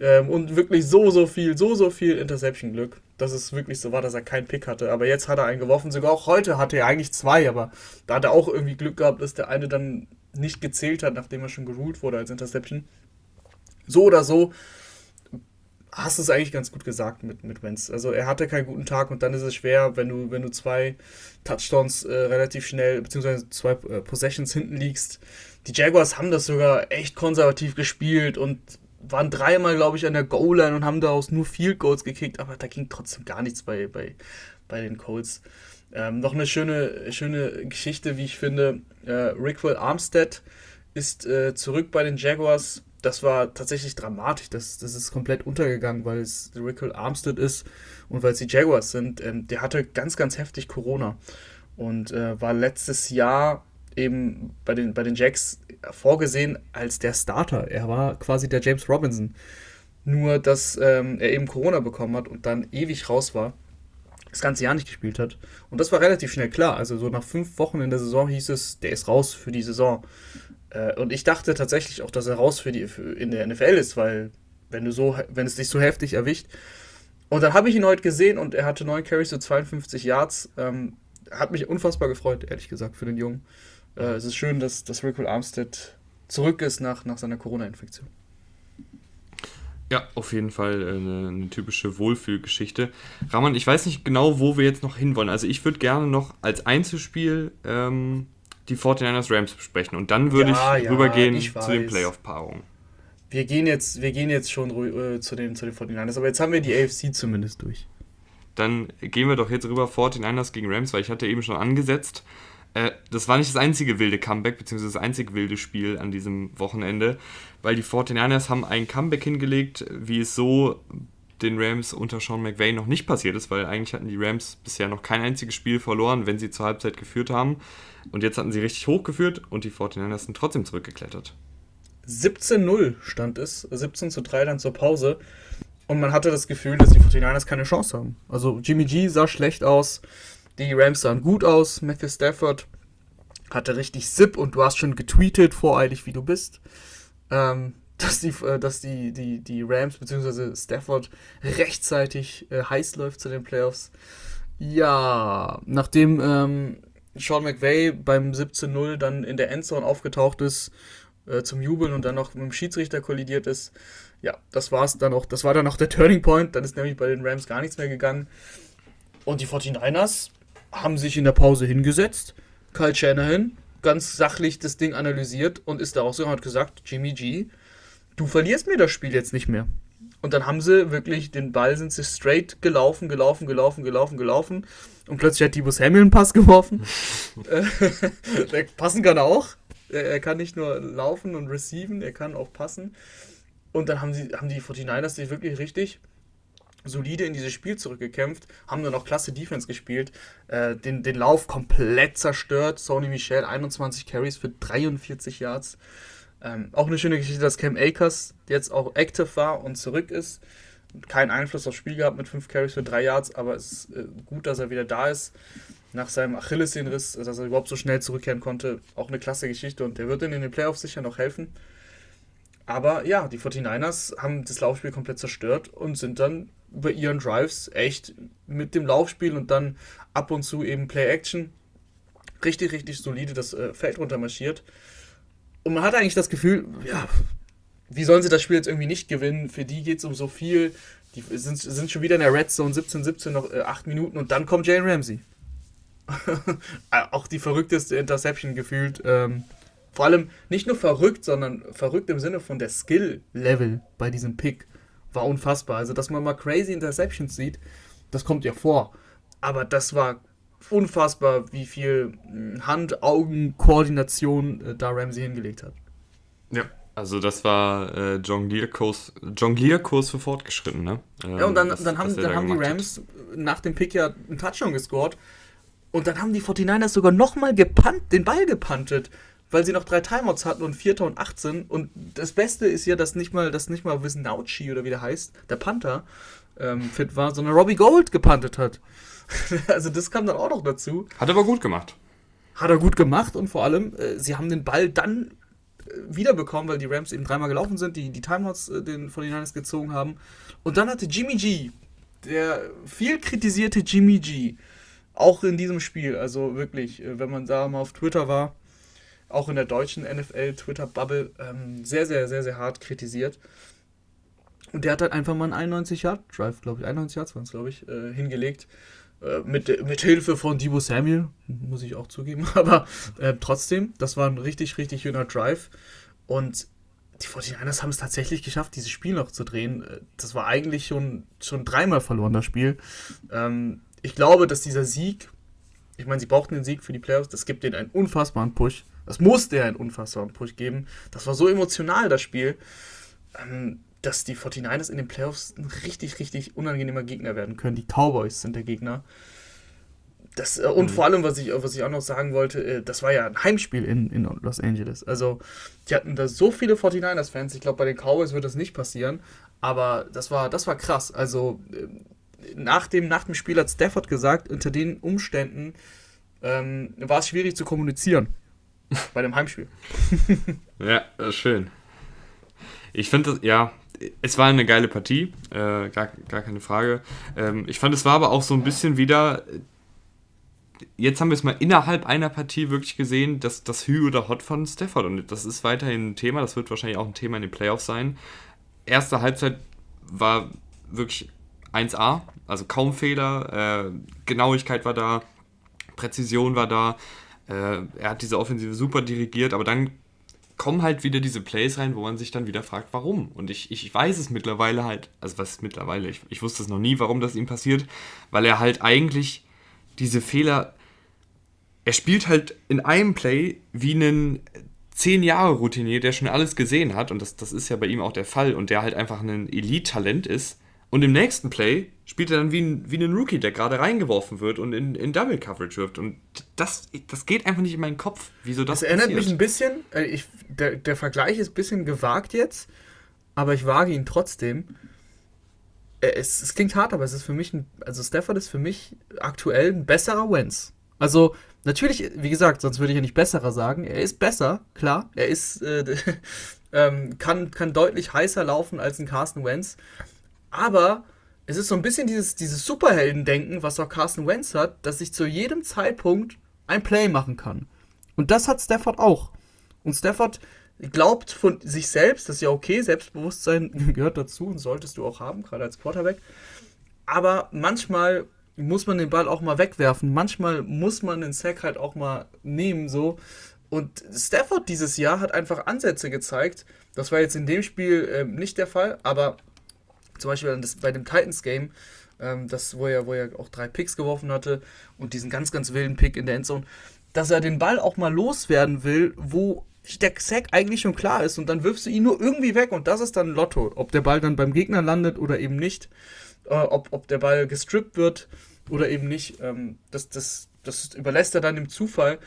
Ähm, und wirklich so, so viel, so, so viel Interception-Glück, dass es wirklich so war, dass er keinen Pick hatte. Aber jetzt hat er einen geworfen. Sogar auch heute hatte er eigentlich zwei, aber da hat er auch irgendwie Glück gehabt, dass der eine dann nicht gezählt hat, nachdem er schon geruled wurde als Interception. So oder so hast du es eigentlich ganz gut gesagt mit, mit Wentz. Also er hatte keinen guten Tag und dann ist es schwer, wenn du, wenn du zwei Touchdowns äh, relativ schnell, beziehungsweise zwei äh, Possessions hinten liegst. Die Jaguars haben das sogar echt konservativ gespielt und waren dreimal, glaube ich, an der Goal-Line und haben daraus nur Field Goals gekickt, aber da ging trotzdem gar nichts bei, bei, bei den Colts. Ähm, noch eine schöne, schöne Geschichte, wie ich finde. Äh, Rickwell Armstead ist äh, zurück bei den Jaguars. Das war tatsächlich dramatisch. Das, das ist komplett untergegangen, weil es Rickwell Armstead ist und weil es die Jaguars sind. Ähm, der hatte ganz, ganz heftig Corona und äh, war letztes Jahr eben bei den, bei den Jacks vorgesehen als der Starter. Er war quasi der James Robinson. Nur, dass ähm, er eben Corona bekommen hat und dann ewig raus war. Das ganze Jahr nicht gespielt hat. Und das war relativ schnell klar. Also so nach fünf Wochen in der Saison hieß es, der ist raus für die Saison. Äh, und ich dachte tatsächlich auch, dass er raus für die für in der NFL ist, weil wenn du so, wenn es dich so heftig erwischt. Und dann habe ich ihn heute gesehen und er hatte neun Carries zu 52 Yards. Ähm, hat mich unfassbar gefreut, ehrlich gesagt, für den Jungen. Äh, es ist schön, dass, dass Rickle Armstead zurück ist nach, nach seiner Corona-Infektion. Ja, auf jeden Fall eine, eine, typische Wohlfühlgeschichte. Rahman, ich weiß nicht genau, wo wir jetzt noch hinwollen. Also ich würde gerne noch als Einzelspiel ähm, die 49ers Rams besprechen und dann würde ja, ich ja, rübergehen ich zu den Playoff-Paarungen. Wir gehen jetzt, wir gehen jetzt schon äh, zu, den, zu den 49ers, aber jetzt haben wir die AFC zumindest durch. Dann gehen wir doch jetzt rüber 49ers gegen Rams, weil ich hatte eben schon angesetzt. Äh, das war nicht das einzige wilde Comeback, beziehungsweise das einzige wilde Spiel an diesem Wochenende, weil die 49ers haben ein Comeback hingelegt, wie es so den Rams unter Sean McVay noch nicht passiert ist, weil eigentlich hatten die Rams bisher noch kein einziges Spiel verloren, wenn sie zur Halbzeit geführt haben. Und jetzt hatten sie richtig hochgeführt und die 49ers sind trotzdem zurückgeklettert. 17-0 stand es, 17 zu 3 dann zur Pause. Und man hatte das Gefühl, dass die 49ers keine Chance haben. Also Jimmy G sah schlecht aus, die Rams sahen gut aus. Matthew Stafford hatte richtig Sip und du hast schon getweetet, voreilig wie du bist, ähm, dass, die, äh, dass die, die, die Rams bzw. Stafford rechtzeitig äh, heiß läuft zu den Playoffs. Ja, nachdem ähm, Sean McVay beim 17-0 dann in der Endzone aufgetaucht ist äh, zum Jubeln und dann noch mit dem Schiedsrichter kollidiert ist, ja, das war's dann auch, das war dann auch der Turning Point, dann ist nämlich bei den Rams gar nichts mehr gegangen. Und die 49ers haben sich in der Pause hingesetzt. Kyle Shanahan ganz sachlich das Ding analysiert und ist da auch so und hat gesagt, Jimmy G, du verlierst mir das Spiel jetzt nicht mehr. Und dann haben sie wirklich den Ball, sind sie straight gelaufen, gelaufen, gelaufen, gelaufen, gelaufen. Und plötzlich hat Dibus Samuel einen Pass geworfen. Äh, passen kann er auch. Er kann nicht nur laufen und receiven, er kann auch passen. Und dann haben, sie, haben die 49ers sich wirklich richtig solide in dieses Spiel zurückgekämpft, haben dann auch klasse Defense gespielt, äh, den, den Lauf komplett zerstört. Sony Michel 21 Carries für 43 Yards. Ähm, auch eine schöne Geschichte, dass Cam Akers jetzt auch active war und zurück ist. Keinen Einfluss aufs Spiel gehabt mit 5 Carries für 3 Yards, aber es ist äh, gut, dass er wieder da ist. Nach seinem Achillessehnenriss, dass er überhaupt so schnell zurückkehren konnte. Auch eine klasse Geschichte und der wird in den Playoffs sicher noch helfen. Aber ja, die 49ers haben das Laufspiel komplett zerstört und sind dann bei ihren Drives echt mit dem Laufspiel und dann ab und zu eben Play-Action richtig, richtig solide das äh, Feld runter marschiert. Und man hat eigentlich das Gefühl, ja, wie sollen sie das Spiel jetzt irgendwie nicht gewinnen? Für die geht es um so viel. Die sind, sind schon wieder in der Red Zone 17, 17, noch äh, 8 Minuten und dann kommt Jane Ramsey. Auch die verrückteste Interception gefühlt. Ähm, vor allem nicht nur verrückt, sondern verrückt im Sinne von der Skill-Level bei diesem Pick war unfassbar. Also, dass man mal crazy Interceptions sieht, das kommt ja vor. Aber das war unfassbar, wie viel hm, Hand-Augen-Koordination äh, da Ramsey hingelegt hat. Ja, also das war äh, Jonglierkurs, Jonglierkurs für Fortgeschritten, ne? Ähm, ja, und dann, das, dann haben, dann da haben die Rams hat. nach dem Pick ja einen Touchdown gescored. Und dann haben die 49ers sogar nochmal gepannt, den Ball gepantet weil sie noch drei Timeouts hatten und Vierter und 18. Und das Beste ist ja, dass nicht mal, dass nicht mal Wisnauchi oder wie der heißt, der Panther, ähm, fit war, sondern Robbie Gold gepantet hat. also das kam dann auch noch dazu. Hat er aber gut gemacht. Hat er gut gemacht und vor allem, äh, sie haben den Ball dann wiederbekommen, weil die Rams eben dreimal gelaufen sind, die die Timeouts äh, den 49ers gezogen haben. Und dann hatte Jimmy G, der viel kritisierte Jimmy G, auch in diesem Spiel, also wirklich, äh, wenn man da mal auf Twitter war, auch in der deutschen NFL-Twitter-Bubble, ähm, sehr, sehr, sehr, sehr hart kritisiert. Und der hat dann einfach mal einen 91-Yard-Drive, glaube ich, 91 Yards waren es, glaube ich, äh, hingelegt. Äh, mit, mit Hilfe von Debo Samuel, muss ich auch zugeben, aber äh, trotzdem, das war ein richtig, richtig schöner Drive. Und die 49ers haben es tatsächlich geschafft, dieses Spiel noch zu drehen. Äh, das war eigentlich schon, schon dreimal verloren, das Spiel. Ähm, ich glaube, dass dieser Sieg, ich meine, sie brauchten den Sieg für die Playoffs, das gibt denen einen unfassbaren Push. Das musste einen unfassbaren Push geben. Das war so emotional, das Spiel, ähm, dass die 49ers in den Playoffs ein richtig, richtig unangenehmer Gegner werden können. Die Cowboys sind der Gegner. Das, äh, und mhm. vor allem, was ich, was ich auch noch sagen wollte, äh, das war ja ein Heimspiel in, in Los Angeles. Also, die hatten da so viele 49ers-Fans. Ich glaube, bei den Cowboys wird das nicht passieren. Aber das war, das war krass. Also, äh, nach dem, nach dem Spiel hat Stafford gesagt, unter den Umständen ähm, war es schwierig zu kommunizieren. Bei dem Heimspiel. ja, schön. Ich finde ja, es war eine geile Partie, äh, gar, gar keine Frage. Ähm, ich fand, es war aber auch so ein bisschen wieder. Jetzt haben wir es mal innerhalb einer Partie wirklich gesehen, dass das Hü oder Hot von Stafford und das ist weiterhin ein Thema. Das wird wahrscheinlich auch ein Thema in den Playoffs sein. Erste Halbzeit war wirklich 1A, also kaum Fehler, äh, Genauigkeit war da, Präzision war da. Äh, er hat diese Offensive super dirigiert, aber dann kommen halt wieder diese Plays rein, wo man sich dann wieder fragt, warum. Und ich, ich weiß es mittlerweile halt, also was mittlerweile, ich, ich wusste es noch nie, warum das ihm passiert, weil er halt eigentlich diese Fehler, er spielt halt in einem Play wie einen zehn Jahre Routinier, der schon alles gesehen hat, und das, das ist ja bei ihm auch der Fall, und der halt einfach ein Elite-Talent ist, und im nächsten Play spielt er dann wie ein, wie ein Rookie, der gerade reingeworfen wird und in, in Double Coverage wirft. Und das, das geht einfach nicht in meinen Kopf, wieso das Das erinnert mich ein bisschen, äh, ich, der, der Vergleich ist ein bisschen gewagt jetzt, aber ich wage ihn trotzdem. Äh, es, es klingt hart, aber es ist für mich, ein, also Stafford ist für mich aktuell ein besserer Wentz. Also natürlich, wie gesagt, sonst würde ich ja nicht besserer sagen. Er ist besser, klar. Er ist, äh, ähm, kann, kann deutlich heißer laufen als ein Carsten Wentz. Aber es ist so ein bisschen dieses, dieses Superhelden-Denken, was auch Carson Wentz hat, dass ich zu jedem Zeitpunkt ein Play machen kann. Und das hat Stafford auch. Und Stafford glaubt von sich selbst, das ist ja okay, Selbstbewusstsein gehört dazu und solltest du auch haben, gerade als Quarterback. Aber manchmal muss man den Ball auch mal wegwerfen. Manchmal muss man den Sack halt auch mal nehmen, so. Und Stafford dieses Jahr hat einfach Ansätze gezeigt. Das war jetzt in dem Spiel äh, nicht der Fall, aber zum Beispiel das, bei dem Titans-Game, ähm, das, wo er, wo er auch drei Picks geworfen hatte und diesen ganz, ganz wilden Pick in der Endzone, dass er den Ball auch mal loswerden will, wo der Sack eigentlich schon klar ist und dann wirfst du ihn nur irgendwie weg und das ist dann Lotto. Ob der Ball dann beim Gegner landet oder eben nicht, äh, ob, ob der Ball gestrippt wird oder eben nicht, ähm, das, das, das überlässt er dann dem Zufall.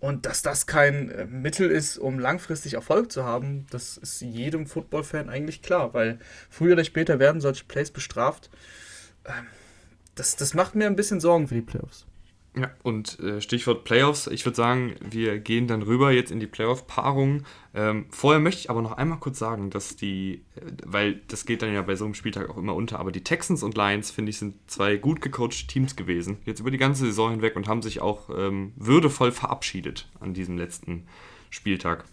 Und dass das kein äh, Mittel ist, um langfristig Erfolg zu haben, das ist jedem Football-Fan eigentlich klar, weil früher oder später werden solche Plays bestraft. Ähm, das, das macht mir ein bisschen Sorgen für die Playoffs. Ja, und äh, Stichwort Playoffs. Ich würde sagen, wir gehen dann rüber jetzt in die Playoff-Paarung. Ähm, vorher möchte ich aber noch einmal kurz sagen, dass die, äh, weil das geht dann ja bei so einem Spieltag auch immer unter, aber die Texans und Lions, finde ich, sind zwei gut gecoachte Teams gewesen, jetzt über die ganze Saison hinweg und haben sich auch ähm, würdevoll verabschiedet an diesem letzten Spieltag.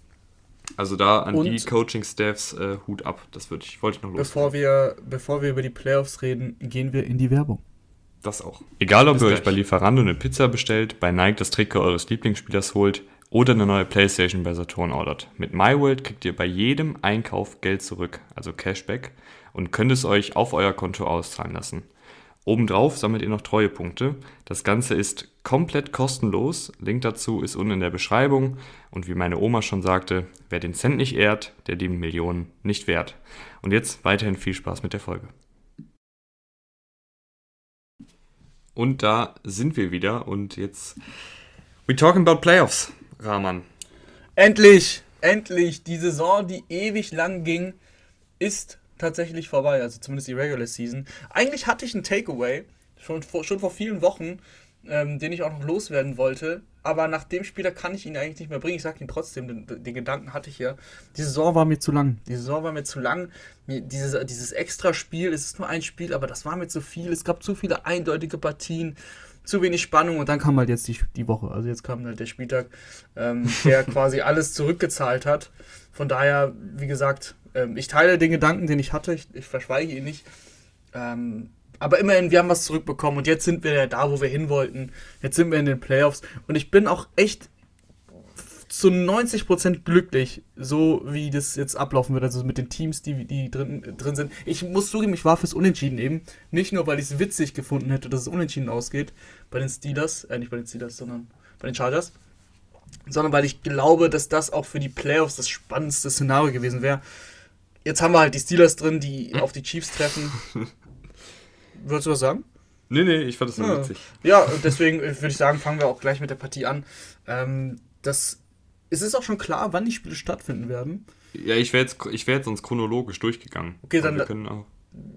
Also da an und die Coaching-Staffs äh, Hut ab. Das ich, wollte ich noch los. Bevor wir, bevor wir über die Playoffs reden, gehen wir in die Werbung. Das auch. Egal, ob Bis ihr gleich. euch bei Lieferando eine Pizza bestellt, bei Nike das Trikot eures Lieblingsspielers holt oder eine neue Playstation bei Saturn ordert. Mit MyWorld kriegt ihr bei jedem Einkauf Geld zurück, also Cashback, und könnt es euch auf euer Konto auszahlen lassen. Obendrauf sammelt ihr noch Treuepunkte. Das Ganze ist komplett kostenlos. Link dazu ist unten in der Beschreibung. Und wie meine Oma schon sagte, wer den Cent nicht ehrt, der die Millionen nicht wert. Und jetzt weiterhin viel Spaß mit der Folge. Und da sind wir wieder. Und jetzt. We talking about Playoffs, Rahman. Endlich! Endlich! Die Saison, die ewig lang ging, ist tatsächlich vorbei. Also zumindest die Regular Season. Eigentlich hatte ich ein Takeaway schon vor, schon vor vielen Wochen. Ähm, den ich auch noch loswerden wollte. Aber nach dem Spieler kann ich ihn eigentlich nicht mehr bringen. Ich sage ihn trotzdem, den, den, Gedanken hatte ich ja. Die Saison war mir zu lang. Die Saison war mir zu lang. Mir, dieses, dieses Extra-Spiel, es ist nur ein Spiel, aber das war mir zu viel. Es gab zu viele eindeutige Partien, zu wenig Spannung und dann kam halt jetzt die, die Woche. Also jetzt kam halt der Spieltag, ähm, der quasi alles zurückgezahlt hat. Von daher, wie gesagt, ähm, ich teile den Gedanken, den ich hatte. Ich, ich verschweige ihn nicht. Ähm, aber immerhin, wir haben was zurückbekommen und jetzt sind wir ja da, wo wir hin wollten. Jetzt sind wir in den Playoffs und ich bin auch echt zu 90% glücklich, so wie das jetzt ablaufen wird, also mit den Teams, die, die drin, drin sind. Ich muss zugeben, ich war fürs Unentschieden eben. Nicht nur, weil ich es witzig gefunden hätte, dass es Unentschieden ausgeht bei den Steelers, äh, nicht bei den Steelers, sondern bei den Chargers, sondern weil ich glaube, dass das auch für die Playoffs das spannendste Szenario gewesen wäre. Jetzt haben wir halt die Steelers drin, die auf die Chiefs treffen. Würdest du was sagen? Nee, nee, ich fand das nur ja. witzig. Ja, deswegen äh, würde ich sagen, fangen wir auch gleich mit der Partie an. Ähm, das, es ist auch schon klar, wann die Spiele stattfinden werden. Ja, ich wäre jetzt, wär jetzt sonst chronologisch durchgegangen. Okay, dann. wir können auch.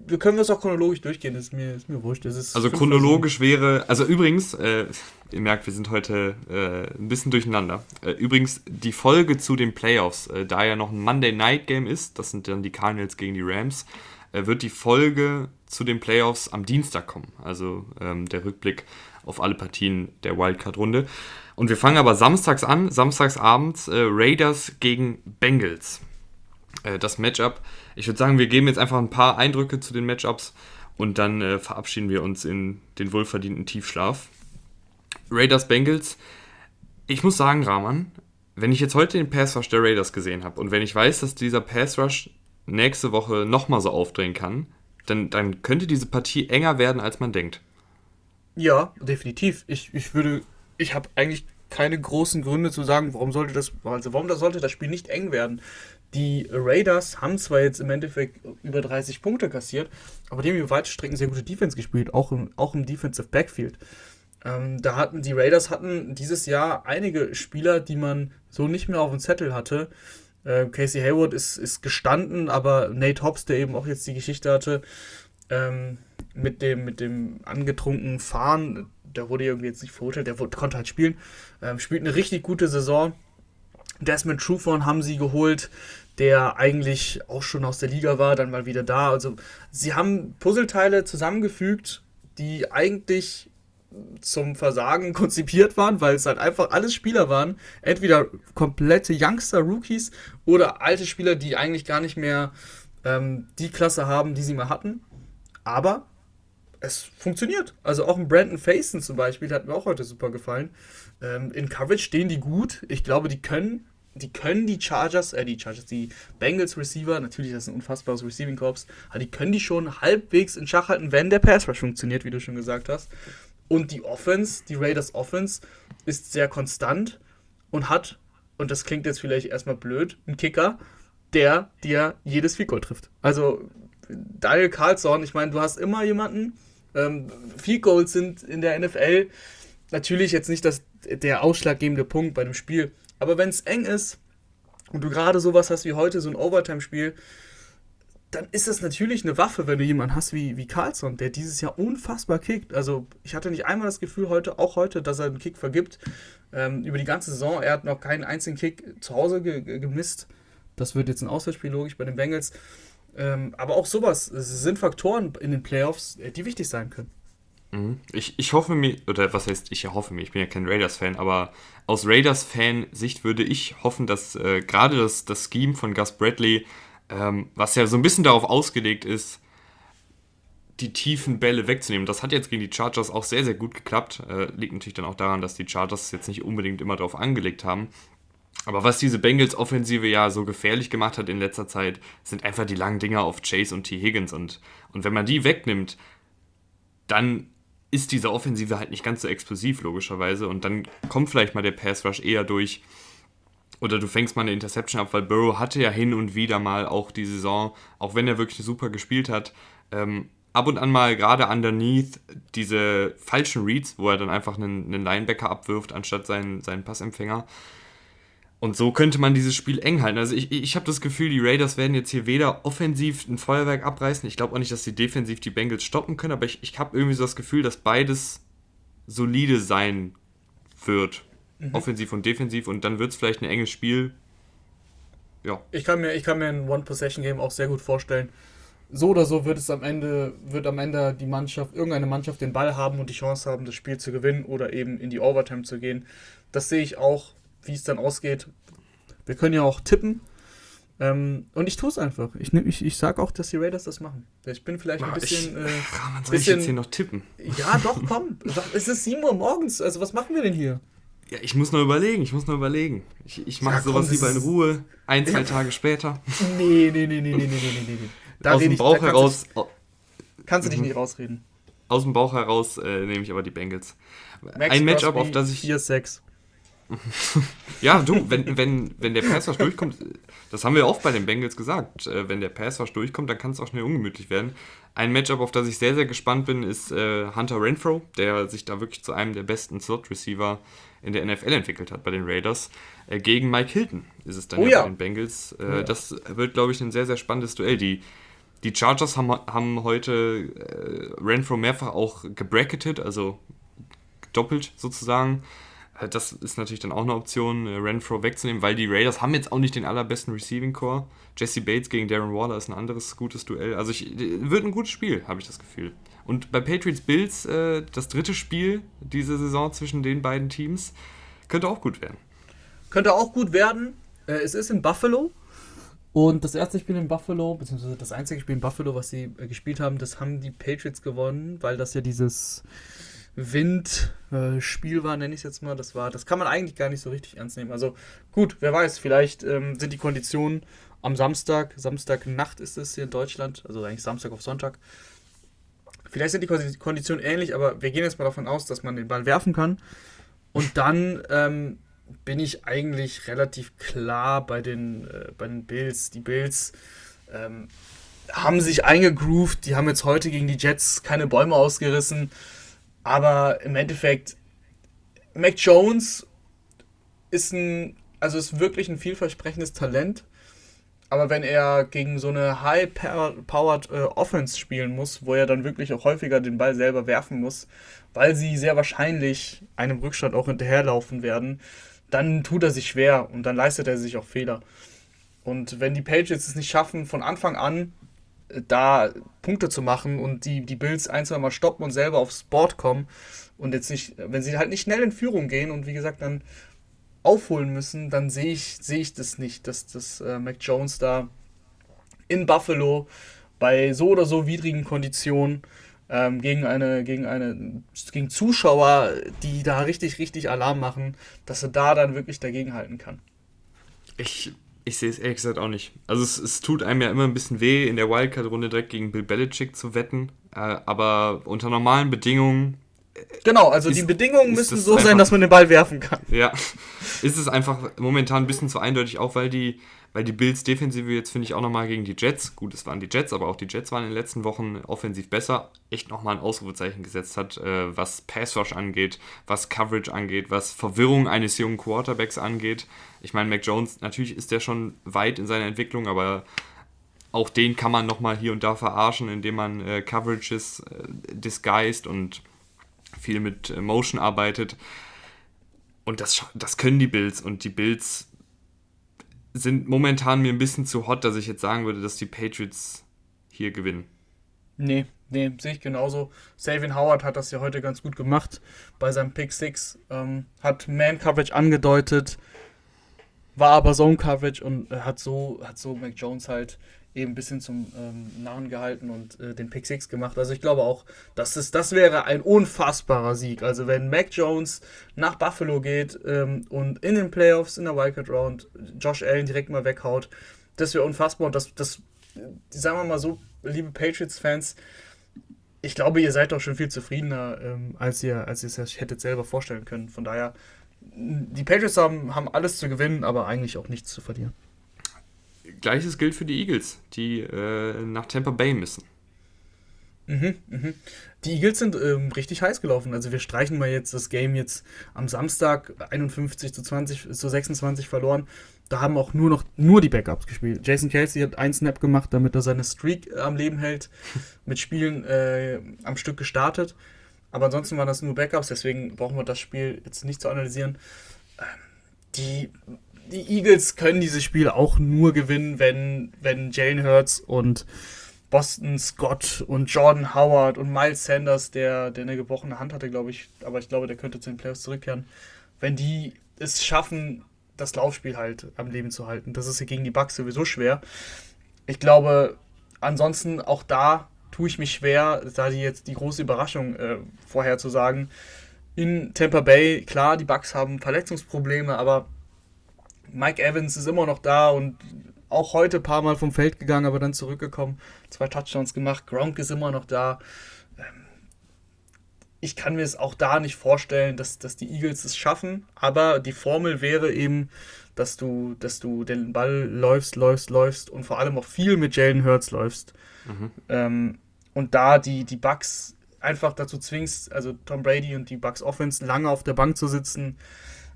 Wir können das auch chronologisch durchgehen, das ist mir, ist mir wurscht. also chronologisch wäre, also übrigens, äh, ihr merkt, wir sind heute äh, ein bisschen durcheinander. Äh, übrigens, die Folge zu den Playoffs, äh, da ja noch ein Monday Night Game ist, das sind dann die Cardinals gegen die Rams, wird die Folge zu den Playoffs am Dienstag kommen. Also ähm, der Rückblick auf alle Partien der Wildcard-Runde. Und wir fangen aber samstags an, samstags abends, äh, Raiders gegen Bengals. Äh, das Matchup. Ich würde sagen, wir geben jetzt einfach ein paar Eindrücke zu den Matchups und dann äh, verabschieden wir uns in den wohlverdienten Tiefschlaf. Raiders Bengals. Ich muss sagen, Rahman, wenn ich jetzt heute den Pass Rush der Raiders gesehen habe und wenn ich weiß, dass dieser Pass Rush nächste Woche nochmal so aufdrehen kann, dann, dann könnte diese Partie enger werden, als man denkt. Ja, definitiv. Ich, ich würde, ich habe eigentlich keine großen Gründe zu sagen, warum sollte das, also warum das sollte das Spiel nicht eng werden. Die Raiders haben zwar jetzt im Endeffekt über 30 Punkte kassiert, aber die haben über weite Strecken sehr gute Defense gespielt, auch im, auch im Defensive Backfield. Ähm, da hatten die Raiders hatten dieses Jahr einige Spieler, die man so nicht mehr auf dem Zettel hatte. Äh, Casey Hayward ist, ist gestanden, aber Nate Hobbs, der eben auch jetzt die Geschichte hatte, ähm, mit, dem, mit dem angetrunkenen Fahren, der wurde irgendwie jetzt nicht verurteilt, der wurde, konnte halt spielen, ähm, spielt eine richtig gute Saison. Desmond Trufant haben sie geholt, der eigentlich auch schon aus der Liga war, dann mal wieder da. Also sie haben Puzzleteile zusammengefügt, die eigentlich zum Versagen konzipiert waren, weil es halt einfach alles Spieler waren. Entweder komplette Youngster-Rookies oder alte Spieler, die eigentlich gar nicht mehr ähm, die Klasse haben, die sie mal hatten. Aber es funktioniert. Also auch ein Brandon Faison zum Beispiel, hat mir auch heute super gefallen. Ähm, in Coverage stehen die gut. Ich glaube, die können, die können die Chargers, äh, die Chargers, die Bengals Receiver, natürlich, das ist ein unfassbares Receiving Corps, aber die können die schon halbwegs in Schach halten, wenn der Pass Rush funktioniert, wie du schon gesagt hast. Und die Offense, die Raiders Offense, ist sehr konstant und hat, und das klingt jetzt vielleicht erstmal blöd, einen Kicker, der dir jedes Field Goal trifft. Also Daniel Carlson, ich meine, du hast immer jemanden, ähm, Goals sind in der NFL natürlich jetzt nicht das, der ausschlaggebende Punkt bei dem Spiel, aber wenn es eng ist und du gerade sowas hast wie heute, so ein Overtime-Spiel, dann ist das natürlich eine Waffe, wenn du jemanden hast wie, wie Carlson, der dieses Jahr unfassbar kickt. Also ich hatte nicht einmal das Gefühl heute, auch heute, dass er einen Kick vergibt. Ähm, über die ganze Saison, er hat noch keinen einzigen Kick zu Hause ge ge gemisst. Das wird jetzt ein Auswärtsspiel logisch bei den Bengals. Ähm, aber auch sowas, sind Faktoren in den Playoffs, äh, die wichtig sein können. Mhm. Ich, ich hoffe mir, oder was heißt, ich hoffe mir, ich bin ja kein Raiders-Fan, aber aus Raiders-Fan-Sicht würde ich hoffen, dass äh, gerade das, das Scheme von Gus Bradley ähm, was ja so ein bisschen darauf ausgelegt ist, die tiefen Bälle wegzunehmen. Das hat jetzt gegen die Chargers auch sehr, sehr gut geklappt. Äh, liegt natürlich dann auch daran, dass die Chargers jetzt nicht unbedingt immer darauf angelegt haben. Aber was diese Bengals-Offensive ja so gefährlich gemacht hat in letzter Zeit, sind einfach die langen Dinger auf Chase und T. Higgins. Und, und wenn man die wegnimmt, dann ist diese Offensive halt nicht ganz so explosiv, logischerweise. Und dann kommt vielleicht mal der Pass Rush eher durch oder du fängst mal eine Interception ab, weil Burrow hatte ja hin und wieder mal auch die Saison, auch wenn er wirklich super gespielt hat, ähm, ab und an mal gerade underneath diese falschen Reads, wo er dann einfach einen, einen Linebacker abwirft, anstatt seinen, seinen Passempfänger. Und so könnte man dieses Spiel eng halten. Also ich, ich habe das Gefühl, die Raiders werden jetzt hier weder offensiv ein Feuerwerk abreißen. Ich glaube auch nicht, dass sie defensiv die Bengals stoppen können, aber ich, ich habe irgendwie so das Gefühl, dass beides solide sein wird. Mhm. Offensiv und defensiv. Und dann wird es vielleicht ein enges Spiel. Ja. Ich kann mir, ich kann mir ein One-Possession-Game auch sehr gut vorstellen. So oder so wird es am Ende, wird am Ende die Mannschaft, irgendeine Mannschaft den Ball haben und die Chance haben, das Spiel zu gewinnen oder eben in die Overtime zu gehen. Das sehe ich auch, wie es dann ausgeht. Wir können ja auch tippen. Ähm, und ich tue es einfach. Ich, ich, ich sage auch, dass die Raiders das machen. Ich bin vielleicht ein bisschen. Ich, äh, man soll bisschen, ich jetzt hier noch tippen? Ja, doch, komm. es ist 7 Uhr morgens. Also, was machen wir denn hier? Ja, ich muss nur überlegen. Ich muss nur überlegen. Ich, ich mache ja, sowas lieber in Ruhe. Ein, zwei. Tage später. Nee, nee, nee, nee, nee, nee, nee, nee. Da Aus dem Bauch ich, heraus. Kannst, ich, kannst du dich mhm. nicht rausreden. Aus dem Bauch heraus äh, nehme ich aber die Bengals. Max ein Matchup, auf das ich. 4-6. ja, du, wenn, wenn, wenn der Pass durchkommt, das haben wir oft bei den Bengals gesagt, äh, wenn der Pass durchkommt, dann kann es auch schnell ungemütlich werden. Ein Matchup, auf das ich sehr, sehr gespannt bin, ist äh, Hunter Renfro, der sich da wirklich zu einem der besten Slot-Receiver in der NFL entwickelt hat bei den Raiders. Äh, gegen Mike Hilton ist es dann oh, ja, ja bei den Bengals. Äh, oh, ja. Das wird, glaube ich, ein sehr, sehr spannendes Duell. Die, die Chargers haben, haben heute äh, Renfro mehrfach auch gebracketed, also doppelt sozusagen. Äh, das ist natürlich dann auch eine Option, äh, Renfro wegzunehmen, weil die Raiders haben jetzt auch nicht den allerbesten Receiving Core. Jesse Bates gegen Darren Waller ist ein anderes gutes Duell. Also ich, wird ein gutes Spiel, habe ich das Gefühl. Und bei Patriots Bills, äh, das dritte Spiel diese Saison zwischen den beiden Teams, könnte auch gut werden. Könnte auch gut werden. Äh, es ist in Buffalo. Und das erste Spiel in Buffalo, beziehungsweise das einzige Spiel in Buffalo, was sie äh, gespielt haben, das haben die Patriots gewonnen, weil das ja dieses Windspiel äh, war, nenne ich es jetzt mal. Das war, das kann man eigentlich gar nicht so richtig ernst nehmen. Also gut, wer weiß, vielleicht ähm, sind die Konditionen am Samstag, Samstagnacht ist es hier in Deutschland, also eigentlich Samstag auf Sonntag. Vielleicht sind die Konditionen ähnlich, aber wir gehen jetzt mal davon aus, dass man den Ball werfen kann. Und dann ähm, bin ich eigentlich relativ klar bei den, äh, bei den Bills. Die Bills ähm, haben sich eingegroovt, die haben jetzt heute gegen die Jets keine Bäume ausgerissen. Aber im Endeffekt, Mac Jones ist ein, also ist wirklich ein vielversprechendes Talent. Aber wenn er gegen so eine high-powered äh, Offense spielen muss, wo er dann wirklich auch häufiger den Ball selber werfen muss, weil sie sehr wahrscheinlich einem Rückstand auch hinterherlaufen werden, dann tut er sich schwer und dann leistet er sich auch Fehler. Und wenn die Patriots es nicht schaffen, von Anfang an da Punkte zu machen und die, die Bills ein, zwei Mal stoppen und selber aufs Board kommen und jetzt nicht, wenn sie halt nicht schnell in Führung gehen und wie gesagt dann aufholen müssen, dann sehe ich, sehe ich das nicht, dass das äh, Mac Jones da in Buffalo bei so oder so widrigen Konditionen ähm, gegen eine, gegen eine, gegen Zuschauer, die da richtig, richtig Alarm machen, dass er da dann wirklich dagegenhalten kann. Ich ich sehe es ehrlich gesagt auch nicht. Also es, es, tut einem ja immer ein bisschen weh, in der Wildcard-Runde direkt gegen Bill Belichick zu wetten. Äh, aber unter normalen Bedingungen. Äh, genau, also ist, die Bedingungen müssen so sein, dass man den Ball werfen kann. Ja, ist es einfach momentan ein bisschen zu eindeutig, auch weil die weil die Bills Defensive jetzt finde ich auch nochmal gegen die Jets, gut, es waren die Jets, aber auch die Jets waren in den letzten Wochen offensiv besser, echt nochmal ein Ausrufezeichen gesetzt hat, äh, was Pass Rush angeht, was Coverage angeht, was Verwirrung eines jungen Quarterbacks angeht. Ich meine, Mac Jones, natürlich ist der schon weit in seiner Entwicklung, aber auch den kann man nochmal hier und da verarschen, indem man äh, Coverages äh, disguised und viel mit äh, Motion arbeitet. Und das, das können die Bills und die Bills sind momentan mir ein bisschen zu hot, dass ich jetzt sagen würde, dass die Patriots hier gewinnen. Nee, nee, sehe ich genauso. Savin Howard hat das ja heute ganz gut gemacht bei seinem Pick 6. Ähm, hat Man-Coverage angedeutet, war aber Zone-Coverage und hat so, hat so Mac Jones halt eben ein bisschen zum ähm, Narren gehalten und äh, den Pick 6 gemacht. Also ich glaube auch, dass es, das wäre ein unfassbarer Sieg. Also wenn Mac Jones nach Buffalo geht ähm, und in den Playoffs, in der Wildcard Round, Josh Allen direkt mal weghaut, das wäre unfassbar. Und das, das, sagen wir mal so, liebe Patriots-Fans, ich glaube, ihr seid doch schon viel zufriedener, ähm, als ihr als ihr es euch hättet selber vorstellen können. Von daher, die Patriots haben, haben alles zu gewinnen, aber eigentlich auch nichts zu verlieren. Gleiches gilt für die Eagles, die äh, nach Tampa Bay müssen. Mhm, mhm. Die Eagles sind ähm, richtig heiß gelaufen. Also wir streichen mal jetzt das Game jetzt am Samstag 51 zu 20 zu 26 verloren. Da haben auch nur noch nur die Backups gespielt. Jason Kelsey hat einen Snap gemacht, damit er seine Streak am Leben hält, mit Spielen äh, am Stück gestartet. Aber ansonsten waren das nur Backups, deswegen brauchen wir das Spiel jetzt nicht zu analysieren. Ähm, die, die Eagles können dieses Spiel auch nur gewinnen, wenn, wenn Jalen Hurts und Boston Scott und Jordan Howard und Miles Sanders, der, der eine gebrochene Hand hatte, glaube ich, aber ich glaube, der könnte zu den Playoffs zurückkehren, wenn die es schaffen, das Laufspiel halt am Leben zu halten. Das ist ja gegen die Bucks sowieso schwer. Ich glaube, ansonsten auch da tue ich mich schwer, da die jetzt die große Überraschung äh, vorherzusagen. In Tampa Bay, klar, die Bucks haben Verletzungsprobleme, aber Mike Evans ist immer noch da und auch heute ein paar Mal vom Feld gegangen, aber dann zurückgekommen, zwei Touchdowns gemacht. Gronk ist immer noch da. Ähm, ich kann mir es auch da nicht vorstellen, dass, dass die Eagles es schaffen, aber die Formel wäre eben, dass du, dass du den Ball läufst, läufst, läufst und vor allem auch viel mit Jalen Hurts läufst. Mhm. Ähm, und da die, die Bucks einfach dazu zwingst, also Tom Brady und die Bucks Offense lange auf der Bank zu sitzen,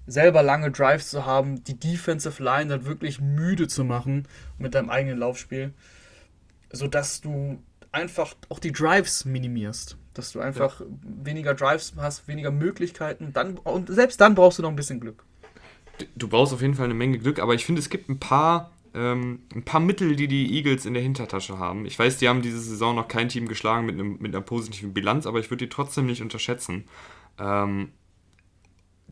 selber lange Drives zu haben, die Defensive Line dann wirklich müde zu machen mit deinem eigenen Laufspiel, sodass du einfach auch die Drives minimierst. Dass du einfach ja. weniger Drives hast, weniger Möglichkeiten. Dann, und selbst dann brauchst du noch ein bisschen Glück. Du brauchst auf jeden Fall eine Menge Glück, aber ich finde, es gibt ein paar, ähm, ein paar Mittel, die die Eagles in der Hintertasche haben. Ich weiß, die haben diese Saison noch kein Team geschlagen mit, einem, mit einer positiven Bilanz, aber ich würde die trotzdem nicht unterschätzen. Ähm,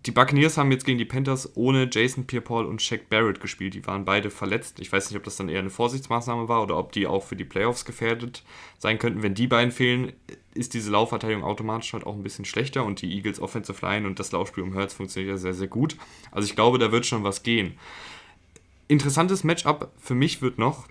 die Buccaneers haben jetzt gegen die Panthers ohne Jason Pierre-Paul und Shaq Barrett gespielt. Die waren beide verletzt. Ich weiß nicht, ob das dann eher eine Vorsichtsmaßnahme war oder ob die auch für die Playoffs gefährdet sein könnten. Wenn die beiden fehlen, ist diese Laufverteidigung automatisch halt auch ein bisschen schlechter und die Eagles Offensive Line und das Laufspiel um Hertz funktioniert ja sehr, sehr gut. Also ich glaube, da wird schon was gehen. Interessantes Matchup für mich wird noch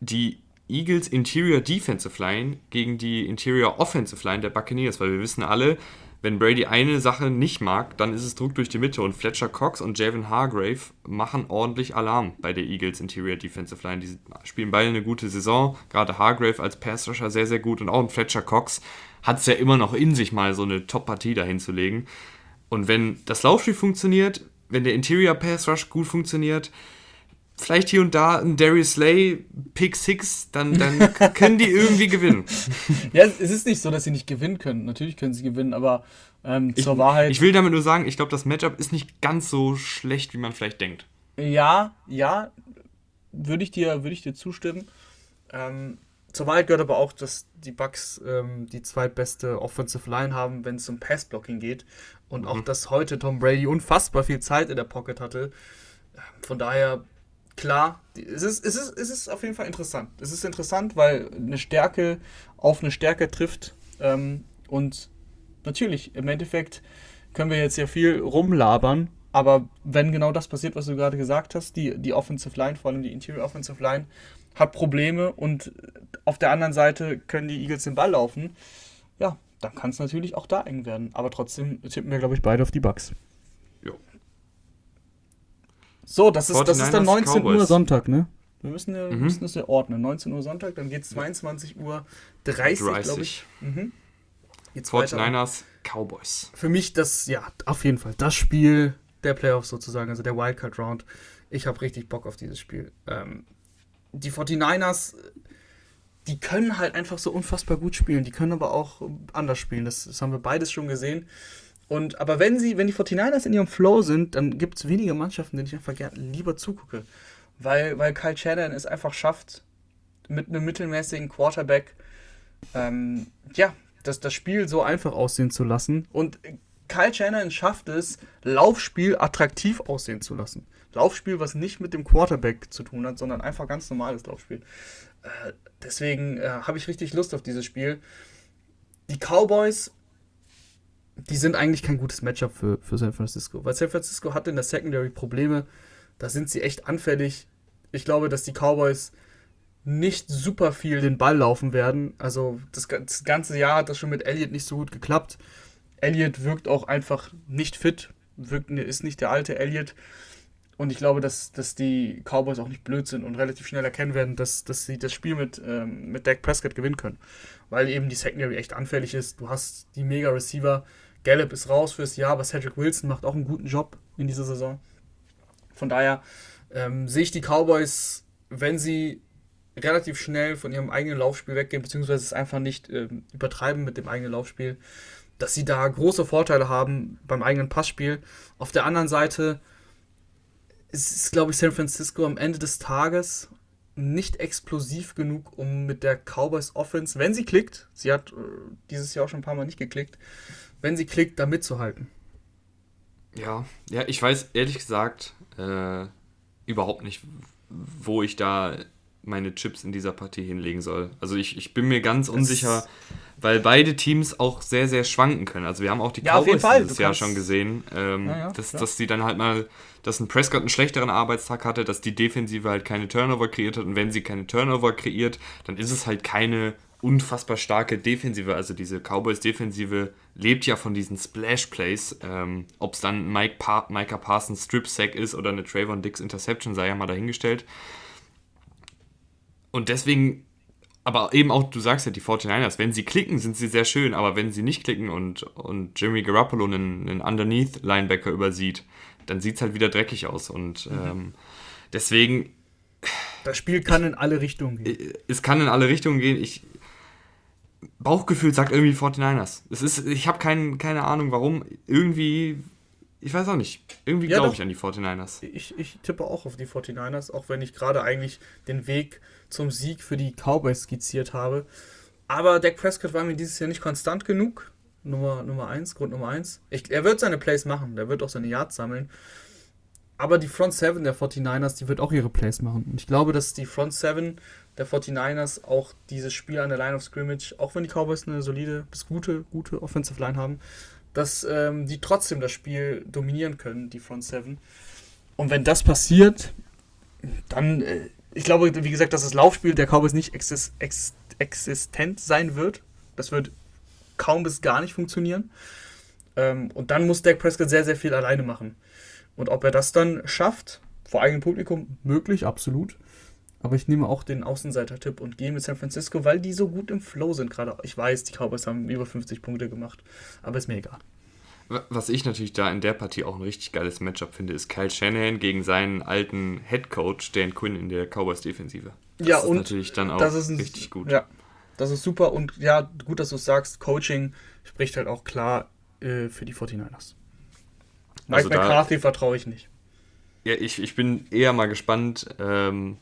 die Eagles Interior Defensive Line gegen die Interior Offensive Line der Buccaneers, weil wir wissen alle, wenn Brady eine Sache nicht mag, dann ist es Druck durch die Mitte und Fletcher Cox und Javin Hargrave machen ordentlich Alarm bei der Eagles Interior Defensive Line. Die spielen beide eine gute Saison, gerade Hargrave als Passrusher sehr, sehr gut und auch ein Fletcher Cox hat es ja immer noch in sich, mal so eine Top-Partie dahin zu legen. Und wenn das Laufspiel funktioniert, wenn der Interior Pass Rush gut funktioniert, vielleicht hier und da ein Darius Slay Pick Six, dann, dann können die irgendwie gewinnen. Ja, es ist nicht so, dass sie nicht gewinnen können. Natürlich können sie gewinnen, aber ähm, zur ich, Wahrheit. Ich will damit nur sagen, ich glaube, das Matchup ist nicht ganz so schlecht, wie man vielleicht denkt. Ja, ja, würde ich dir, würde ich dir zustimmen. Ähm, zur Wahrheit gehört aber auch, dass die Bucks ähm, die zweitbeste Offensive Line haben, wenn es um Passblocking geht. Und mhm. auch, dass heute Tom Brady unfassbar viel Zeit in der Pocket hatte. Von daher klar, es ist, es, ist, es ist auf jeden Fall interessant. Es ist interessant, weil eine Stärke auf eine Stärke trifft. Ähm, und natürlich, im Endeffekt können wir jetzt ja viel rumlabern, aber wenn genau das passiert, was du gerade gesagt hast, die, die Offensive Line, vor allem die Interior Offensive Line, hat Probleme und auf der anderen Seite können die Eagles den Ball laufen, ja, dann kann es natürlich auch da eng werden. Aber trotzdem tippen wir, glaube ich, beide auf die Bugs. So, das ist, das ist dann 19 Cowboys. Uhr Sonntag, ne? Wir müssen, ja, mhm. müssen das ja ordnen. 19 Uhr Sonntag, dann geht es 22 Uhr 30, 30. glaube ich. Mhm. 49ers, Cowboys. Für mich das, ja, auf jeden Fall, das Spiel der Playoffs sozusagen, also der Wildcard Round. Ich habe richtig Bock auf dieses Spiel. Ähm, die 49ers, die können halt einfach so unfassbar gut spielen. Die können aber auch anders spielen. Das, das haben wir beides schon gesehen. Und, aber wenn sie, wenn die 49ers in ihrem Flow sind, dann gibt es wenige Mannschaften, denen ich einfach gerne lieber zugucke. Weil, weil Kyle Shannon es einfach schafft, mit einem mittelmäßigen Quarterback, ähm, ja, das, das Spiel so einfach aussehen zu lassen. Und Kyle Shannon schafft es, Laufspiel attraktiv aussehen zu lassen. Laufspiel, was nicht mit dem Quarterback zu tun hat, sondern einfach ganz normales Laufspiel. Äh, deswegen äh, habe ich richtig Lust auf dieses Spiel. Die Cowboys die sind eigentlich kein gutes Matchup für, für San Francisco. Weil San Francisco hat in der Secondary Probleme. Da sind sie echt anfällig. Ich glaube, dass die Cowboys nicht super viel den Ball laufen werden. Also das, das ganze Jahr hat das schon mit Elliott nicht so gut geklappt. Elliott wirkt auch einfach nicht fit, wirkt, ist nicht der alte Elliott. Und ich glaube, dass, dass die Cowboys auch nicht blöd sind und relativ schnell erkennen werden, dass, dass sie das Spiel mit, ähm, mit Dak Prescott gewinnen können. Weil eben die Secondary echt anfällig ist. Du hast die Mega-Receiver, Gallup ist raus fürs Jahr, aber Cedric Wilson macht auch einen guten Job in dieser Saison. Von daher ähm, sehe ich die Cowboys, wenn sie relativ schnell von ihrem eigenen Laufspiel weggehen, beziehungsweise es einfach nicht äh, übertreiben mit dem eigenen Laufspiel, dass sie da große Vorteile haben beim eigenen Passspiel. Auf der anderen Seite ist, ist glaube ich, San Francisco am Ende des Tages nicht explosiv genug, um mit der Cowboys Offense, wenn sie klickt, sie hat äh, dieses Jahr auch schon ein paar Mal nicht geklickt, wenn sie klickt, da mitzuhalten. Ja, ja, ich weiß ehrlich gesagt äh, überhaupt nicht, wo ich da meine Chips in dieser Partie hinlegen soll. Also ich, ich bin mir ganz unsicher, weil beide Teams auch sehr, sehr schwanken können. Also wir haben auch die ja, Cowboys dieses Jahr schon gesehen, ähm, ja, ja, dass, dass die dann halt mal, dass ein Prescott einen schlechteren Arbeitstag hatte, dass die Defensive halt keine Turnover kreiert hat und wenn sie keine Turnover kreiert, dann ist es halt keine unfassbar starke Defensive. Also diese Cowboys-Defensive lebt ja von diesen Splash-Plays. Ähm, Ob es dann Mike pa Micah Parsons Strip-Sack ist oder eine Trayvon Dix Interception, sei ja mal dahingestellt. Und deswegen, aber eben auch, du sagst ja, die 49ers, wenn sie klicken, sind sie sehr schön, aber wenn sie nicht klicken und, und Jimmy Garoppolo einen, einen Underneath-Linebacker übersieht, dann sieht es halt wieder dreckig aus. Und mhm. ähm, deswegen. Das Spiel kann in alle Richtungen gehen. Es kann in alle Richtungen gehen. Ich, Bauchgefühl sagt irgendwie 49ers. Es ist, ich habe kein, keine Ahnung warum. Irgendwie, ich weiß auch nicht. Irgendwie ja, glaube ich an die 49ers. Ich, ich tippe auch auf die 49ers, auch wenn ich gerade eigentlich den Weg zum Sieg für die Cowboys skizziert habe. Aber Dak Prescott war mir dieses Jahr nicht konstant genug. Nummer, Nummer eins, Grund Nummer eins. Ich, er wird seine Plays machen, der wird auch seine Yards sammeln. Aber die Front 7 der 49ers, die wird auch ihre Plays machen. Und ich glaube, dass die Front 7 der 49ers auch dieses Spiel an der Line of Scrimmage, auch wenn die Cowboys eine solide bis gute, gute Offensive Line haben, dass ähm, die trotzdem das Spiel dominieren können, die Front 7. Und wenn das passiert, dann äh, ich glaube, wie gesagt, dass das Laufspiel der Cowboys nicht exist ex existent sein wird. Das wird kaum bis gar nicht funktionieren. Ähm, und dann muss Dak Prescott sehr, sehr viel alleine machen. Und ob er das dann schafft, vor eigenem Publikum, möglich, absolut. Aber ich nehme auch den Außenseiter-Tipp und gehe mit San Francisco, weil die so gut im Flow sind gerade. Ich weiß, die Cowboys haben über 50 Punkte gemacht, aber ist mir egal. Was ich natürlich da in der Partie auch ein richtig geiles Matchup finde, ist Kyle Shanahan gegen seinen alten Head Coach Dan Quinn in der Cowboys Defensive. Das ja, ist und natürlich dann auch ein, richtig gut. Ja, das ist super und ja, gut, dass du es sagst. Coaching spricht halt auch klar äh, für die 49ers. Mike also McCarthy vertraue ich nicht. Ja, ich, ich bin eher mal gespannt, ähm,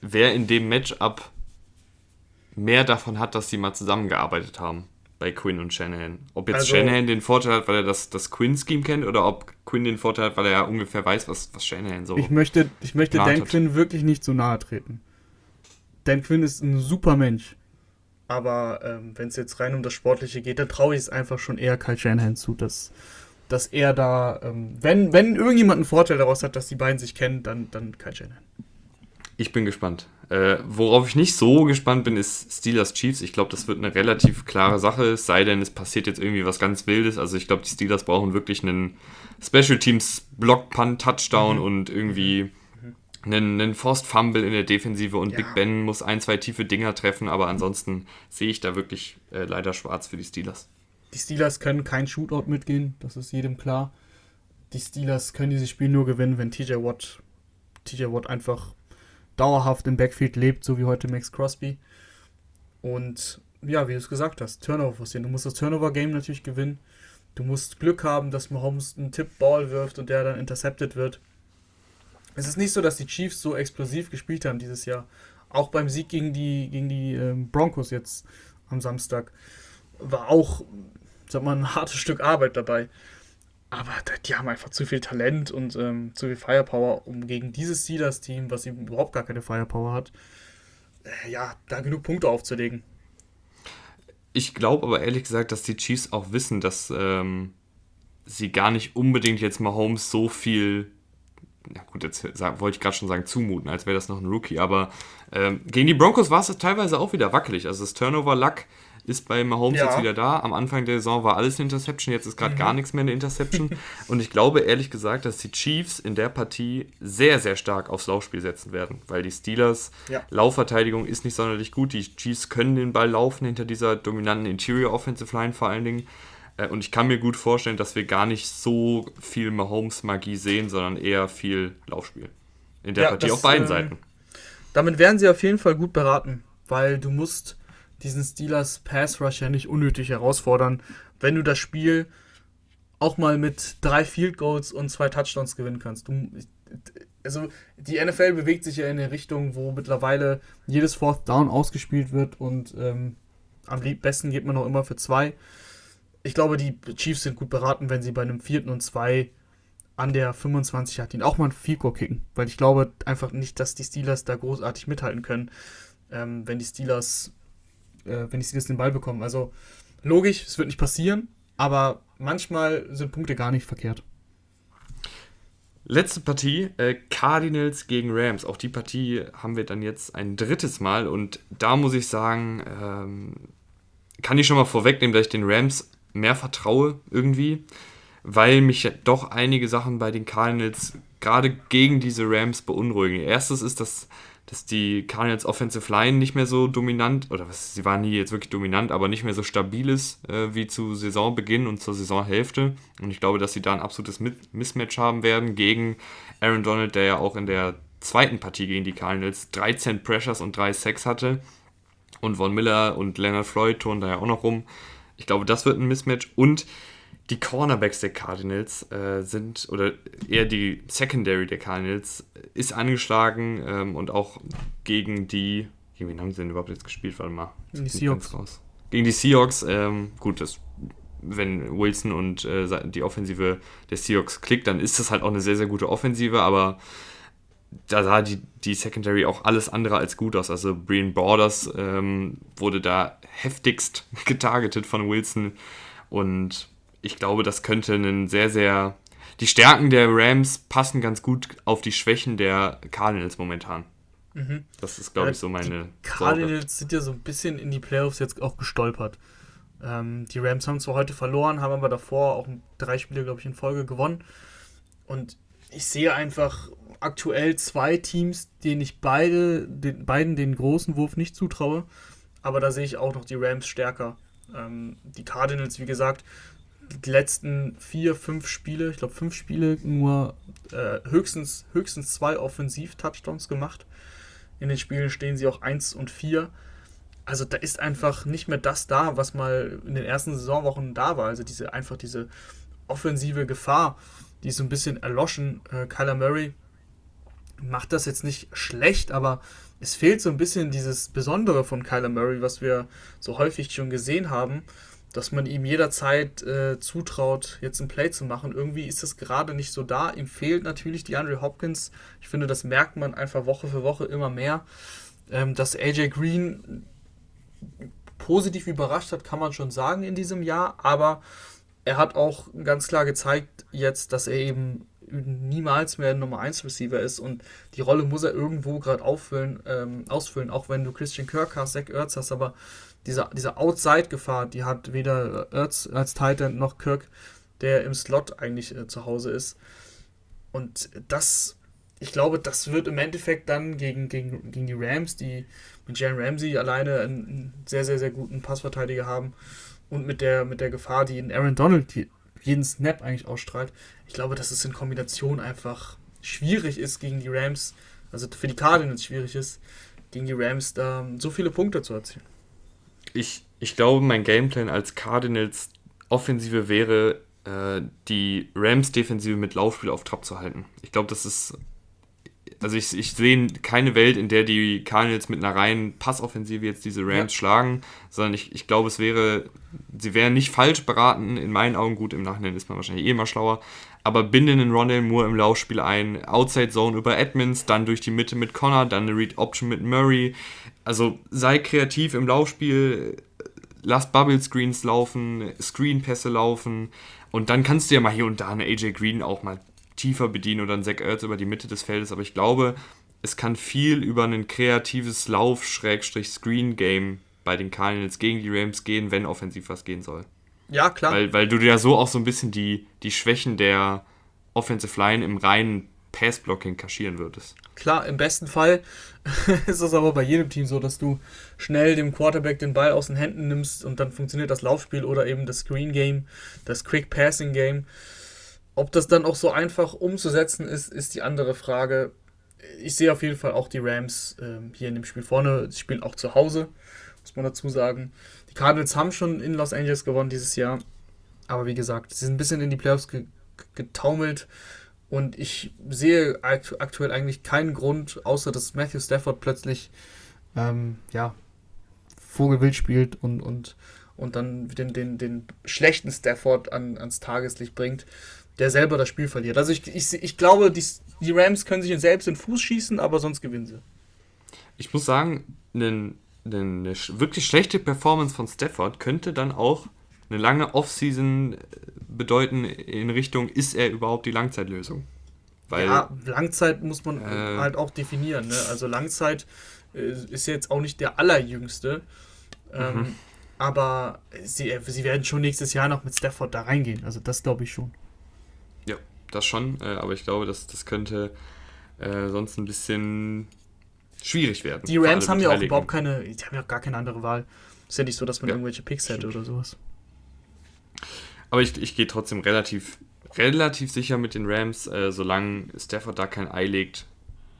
wer in dem Matchup mehr davon hat, dass sie mal zusammengearbeitet haben bei Quinn und Shanahan. Ob jetzt also, Shanahan den Vorteil hat, weil er das, das Quinn-Scheme kennt, oder ob Quinn den Vorteil hat, weil er ja ungefähr weiß, was, was Shanahan so. Ich möchte, ich möchte Dan hat. Quinn wirklich nicht so nahe treten. Dan Quinn ist ein super Mensch. Aber ähm, wenn es jetzt rein um das Sportliche geht, dann traue ich es einfach schon eher Kyle Shanahan zu, dass, dass er da, ähm, wenn, wenn irgendjemand einen Vorteil daraus hat, dass die beiden sich kennen, dann, dann Kyle Shanahan. Ich bin gespannt. Äh, worauf ich nicht so gespannt bin, ist Steelers Chiefs. Ich glaube, das wird eine relativ klare Sache, es sei denn, es passiert jetzt irgendwie was ganz Wildes. Also ich glaube, die Steelers brauchen wirklich einen Special Teams Block, Punt, Touchdown mhm. und irgendwie mhm. einen, einen Forced Fumble in der Defensive und ja. Big Ben muss ein, zwei tiefe Dinger treffen, aber ansonsten sehe ich da wirklich äh, leider schwarz für die Steelers. Die Steelers können kein Shootout mitgehen, das ist jedem klar. Die Steelers können dieses Spiel nur gewinnen, wenn TJ Watt, TJ Watt einfach dauerhaft im Backfield lebt, so wie heute Max Crosby. Und ja, wie du es gesagt hast, Turnover forcieren. Du musst das Turnover-Game natürlich gewinnen. Du musst Glück haben, dass Mahomes einen Tipp-Ball wirft und der dann intercepted wird. Es ist nicht so, dass die Chiefs so explosiv gespielt haben dieses Jahr. Auch beim Sieg gegen die, gegen die ähm, Broncos jetzt am Samstag war auch, sag mal, ein hartes Stück Arbeit dabei. Aber die haben einfach zu viel Talent und ähm, zu viel Firepower, um gegen dieses Steelers-Team, was eben überhaupt gar keine Firepower hat, äh, ja, da genug Punkte aufzulegen. Ich glaube aber ehrlich gesagt, dass die Chiefs auch wissen, dass ähm, sie gar nicht unbedingt jetzt mal Holmes so viel, na gut, jetzt wollte ich gerade schon sagen, zumuten, als wäre das noch ein Rookie, aber ähm, gegen die Broncos war es teilweise auch wieder wackelig. Also das Turnover-Luck ist bei Mahomes ja. jetzt wieder da. Am Anfang der Saison war alles eine Interception, jetzt ist gerade mhm. gar nichts mehr eine Interception. Und ich glaube ehrlich gesagt, dass die Chiefs in der Partie sehr, sehr stark aufs Laufspiel setzen werden, weil die Steelers ja. Laufverteidigung ist nicht sonderlich gut. Die Chiefs können den Ball laufen hinter dieser dominanten Interior Offensive Line vor allen Dingen. Äh, und ich kann mir gut vorstellen, dass wir gar nicht so viel Mahomes-Magie sehen, sondern eher viel Laufspiel. In der ja, Partie das, auf beiden ähm, Seiten damit werden sie auf jeden Fall gut beraten, weil du musst diesen Steelers Pass Rush ja nicht unnötig herausfordern, wenn du das Spiel auch mal mit drei Field Goals und zwei Touchdowns gewinnen kannst. Du, also die NFL bewegt sich ja in eine Richtung, wo mittlerweile jedes Fourth Down ausgespielt wird und ähm, am besten geht man auch immer für zwei. Ich glaube, die Chiefs sind gut beraten, wenn sie bei einem vierten und zwei an der 25 hat, ihn auch mal ein Fico kicken, weil ich glaube einfach nicht, dass die Steelers da großartig mithalten können, ähm, wenn die Steelers, äh, wenn die Steelers den Ball bekommen. Also logisch, es wird nicht passieren, aber manchmal sind Punkte gar nicht verkehrt. Letzte Partie, äh, Cardinals gegen Rams. Auch die Partie haben wir dann jetzt ein drittes Mal und da muss ich sagen, ähm, kann ich schon mal vorwegnehmen, dass ich den Rams mehr vertraue irgendwie weil mich doch einige Sachen bei den Cardinals gerade gegen diese Rams beunruhigen. Erstes ist, dass, dass die Cardinals Offensive Line nicht mehr so dominant, oder was, sie waren nie jetzt wirklich dominant, aber nicht mehr so stabil ist äh, wie zu Saisonbeginn und zur Saisonhälfte. Und ich glaube, dass sie da ein absolutes Mismatch haben werden gegen Aaron Donald, der ja auch in der zweiten Partie gegen die Cardinals 13 Pressures und 3 Sacks hatte. Und Von Miller und Leonard Floyd turnen da ja auch noch rum. Ich glaube, das wird ein Mismatch. Und die Cornerbacks der Cardinals äh, sind, oder eher die Secondary der Cardinals, ist angeschlagen ähm, und auch gegen die, gegen wen haben sie denn überhaupt jetzt gespielt? Warte mal. Gegen die Seahawks. Raus. Gegen die Seahawks, ähm, gut, das, wenn Wilson und äh, die Offensive der Seahawks klickt, dann ist das halt auch eine sehr, sehr gute Offensive, aber da sah die, die Secondary auch alles andere als gut aus. Also Brian Borders ähm, wurde da heftigst getargetet von Wilson und ich glaube, das könnte ein sehr, sehr. Die Stärken der Rams passen ganz gut auf die Schwächen der Cardinals momentan. Mhm. Das ist, glaube ja, ich, so meine. Die Cardinals Sorge. sind ja so ein bisschen in die Playoffs jetzt auch gestolpert. Ähm, die Rams haben zwar heute verloren, haben aber davor auch drei Spiele, glaube ich, in Folge gewonnen. Und ich sehe einfach aktuell zwei Teams, denen ich beide, den, beiden den großen Wurf nicht zutraue. Aber da sehe ich auch noch die Rams stärker. Ähm, die Cardinals, wie gesagt, die letzten vier, fünf Spiele, ich glaube fünf Spiele, nur äh, höchstens, höchstens zwei Offensiv-Touchdowns gemacht. In den Spielen stehen sie auch 1 und 4. Also da ist einfach nicht mehr das da, was mal in den ersten Saisonwochen da war. Also diese einfach diese offensive Gefahr, die ist so ein bisschen erloschen. Äh, Kyler Murray macht das jetzt nicht schlecht, aber es fehlt so ein bisschen dieses Besondere von Kyler Murray, was wir so häufig schon gesehen haben dass man ihm jederzeit äh, zutraut, jetzt ein Play zu machen. Irgendwie ist das gerade nicht so da. Ihm fehlt natürlich die Andre Hopkins. Ich finde, das merkt man einfach Woche für Woche immer mehr. Ähm, dass AJ Green positiv überrascht hat, kann man schon sagen in diesem Jahr, aber er hat auch ganz klar gezeigt jetzt, dass er eben niemals mehr Nummer 1 Receiver ist und die Rolle muss er irgendwo gerade ähm, ausfüllen, auch wenn du Christian Kirk hast, Zach Ertz hast, aber diese, diese Outside-Gefahr, die hat weder Ertz als Titan noch Kirk, der im Slot eigentlich äh, zu Hause ist. Und das, ich glaube, das wird im Endeffekt dann gegen, gegen, gegen die Rams, die mit Jalen Ramsey alleine einen sehr, sehr, sehr guten Passverteidiger haben und mit der, mit der Gefahr, die in Aaron Donald jeden Snap eigentlich ausstrahlt. Ich glaube, dass es in Kombination einfach schwierig ist gegen die Rams, also für die Cardinals schwierig ist, gegen die Rams da so viele Punkte zu erzielen ich, ich glaube, mein Gameplan als Cardinals Offensive wäre, äh, die Rams Defensive mit Laufspiel auf Trab zu halten. Ich glaube, das ist. Also ich, ich sehe keine Welt, in der die Cardinals mit einer reinen Passoffensive jetzt diese Rams ja. schlagen, sondern ich, ich glaube, es wäre, sie wären nicht falsch beraten, in meinen Augen gut, im Nachhinein ist man wahrscheinlich eh immer schlauer, aber binden den Rondell Moore im Laufspiel ein, Outside Zone über Edmonds, dann durch die Mitte mit Connor, dann eine Read Option mit Murray. Also sei kreativ im Laufspiel, lass Bubble Screens laufen, Screenpässe laufen und dann kannst du ja mal hier und da eine AJ Green auch mal tiefer bedienen oder einen Zach Ertz über die Mitte des Feldes, aber ich glaube, es kann viel über ein kreatives Lauf-Screen-Game bei den Cardinals gegen die Rams gehen, wenn offensiv was gehen soll. Ja, klar. Weil, weil du ja so auch so ein bisschen die, die Schwächen der Offensive Line im reinen Passblocking kaschieren würdest. Klar, im besten Fall ist es aber bei jedem Team so, dass du schnell dem Quarterback den Ball aus den Händen nimmst und dann funktioniert das Laufspiel oder eben das Screen Game, das Quick Passing Game. Ob das dann auch so einfach umzusetzen ist, ist die andere Frage. ich sehe auf jeden Fall auch die Rams äh, hier in dem Spiel vorne. Sie spielen auch zu Hause, muss man dazu sagen. Die Cardinals haben schon in Los Angeles gewonnen dieses Jahr. Aber wie gesagt, sie sind ein bisschen in die Playoffs ge getaumelt. Und ich sehe aktuell eigentlich keinen Grund, außer dass Matthew Stafford plötzlich ähm, ja, Vogelwild spielt und, und, und dann den, den, den schlechten Stafford an, ans Tageslicht bringt, der selber das Spiel verliert. Also ich, ich, ich glaube, die, die Rams können sich selbst in den Fuß schießen, aber sonst gewinnen sie. Ich muss sagen, eine, eine wirklich schlechte Performance von Stafford könnte dann auch eine lange Offseason bedeuten in Richtung, ist er überhaupt die Langzeitlösung? Weil, ja, Langzeit muss man äh, halt auch definieren. Ne? Also Langzeit äh, ist jetzt auch nicht der allerjüngste. Ähm, mhm. Aber sie, äh, sie werden schon nächstes Jahr noch mit Stafford da reingehen. Also das glaube ich schon. Ja, das schon. Äh, aber ich glaube, das, das könnte äh, sonst ein bisschen schwierig werden. Die Rams haben ja auch überhaupt keine, die haben ja gar keine andere Wahl. Ist ja nicht so, dass man ja, irgendwelche Picks hätte oder sowas. Aber ich, ich gehe trotzdem relativ, relativ sicher mit den Rams. Äh, solange Stafford da kein Ei legt,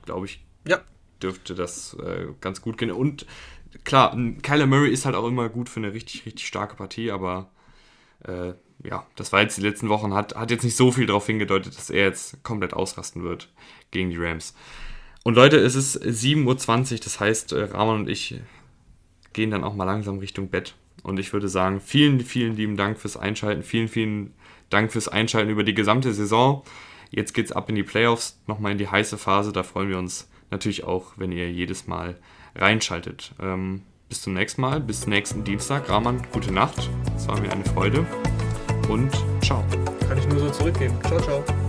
glaube ich, ja. dürfte das äh, ganz gut gehen. Und klar, Kyler Murray ist halt auch immer gut für eine richtig, richtig starke Partie, aber äh, ja, das war jetzt die letzten Wochen, hat, hat jetzt nicht so viel darauf hingedeutet, dass er jetzt komplett ausrasten wird gegen die Rams. Und Leute, es ist 7.20 Uhr, das heißt, äh, Rahman und ich gehen dann auch mal langsam Richtung Bett. Und ich würde sagen, vielen, vielen lieben Dank fürs Einschalten. Vielen, vielen Dank fürs Einschalten über die gesamte Saison. Jetzt geht es ab in die Playoffs, nochmal in die heiße Phase. Da freuen wir uns natürlich auch, wenn ihr jedes Mal reinschaltet. Ähm, bis zum nächsten Mal, bis nächsten Dienstag. Rahman, gute Nacht. Es war mir eine Freude und ciao. Kann ich nur so zurückgeben. Ciao, ciao.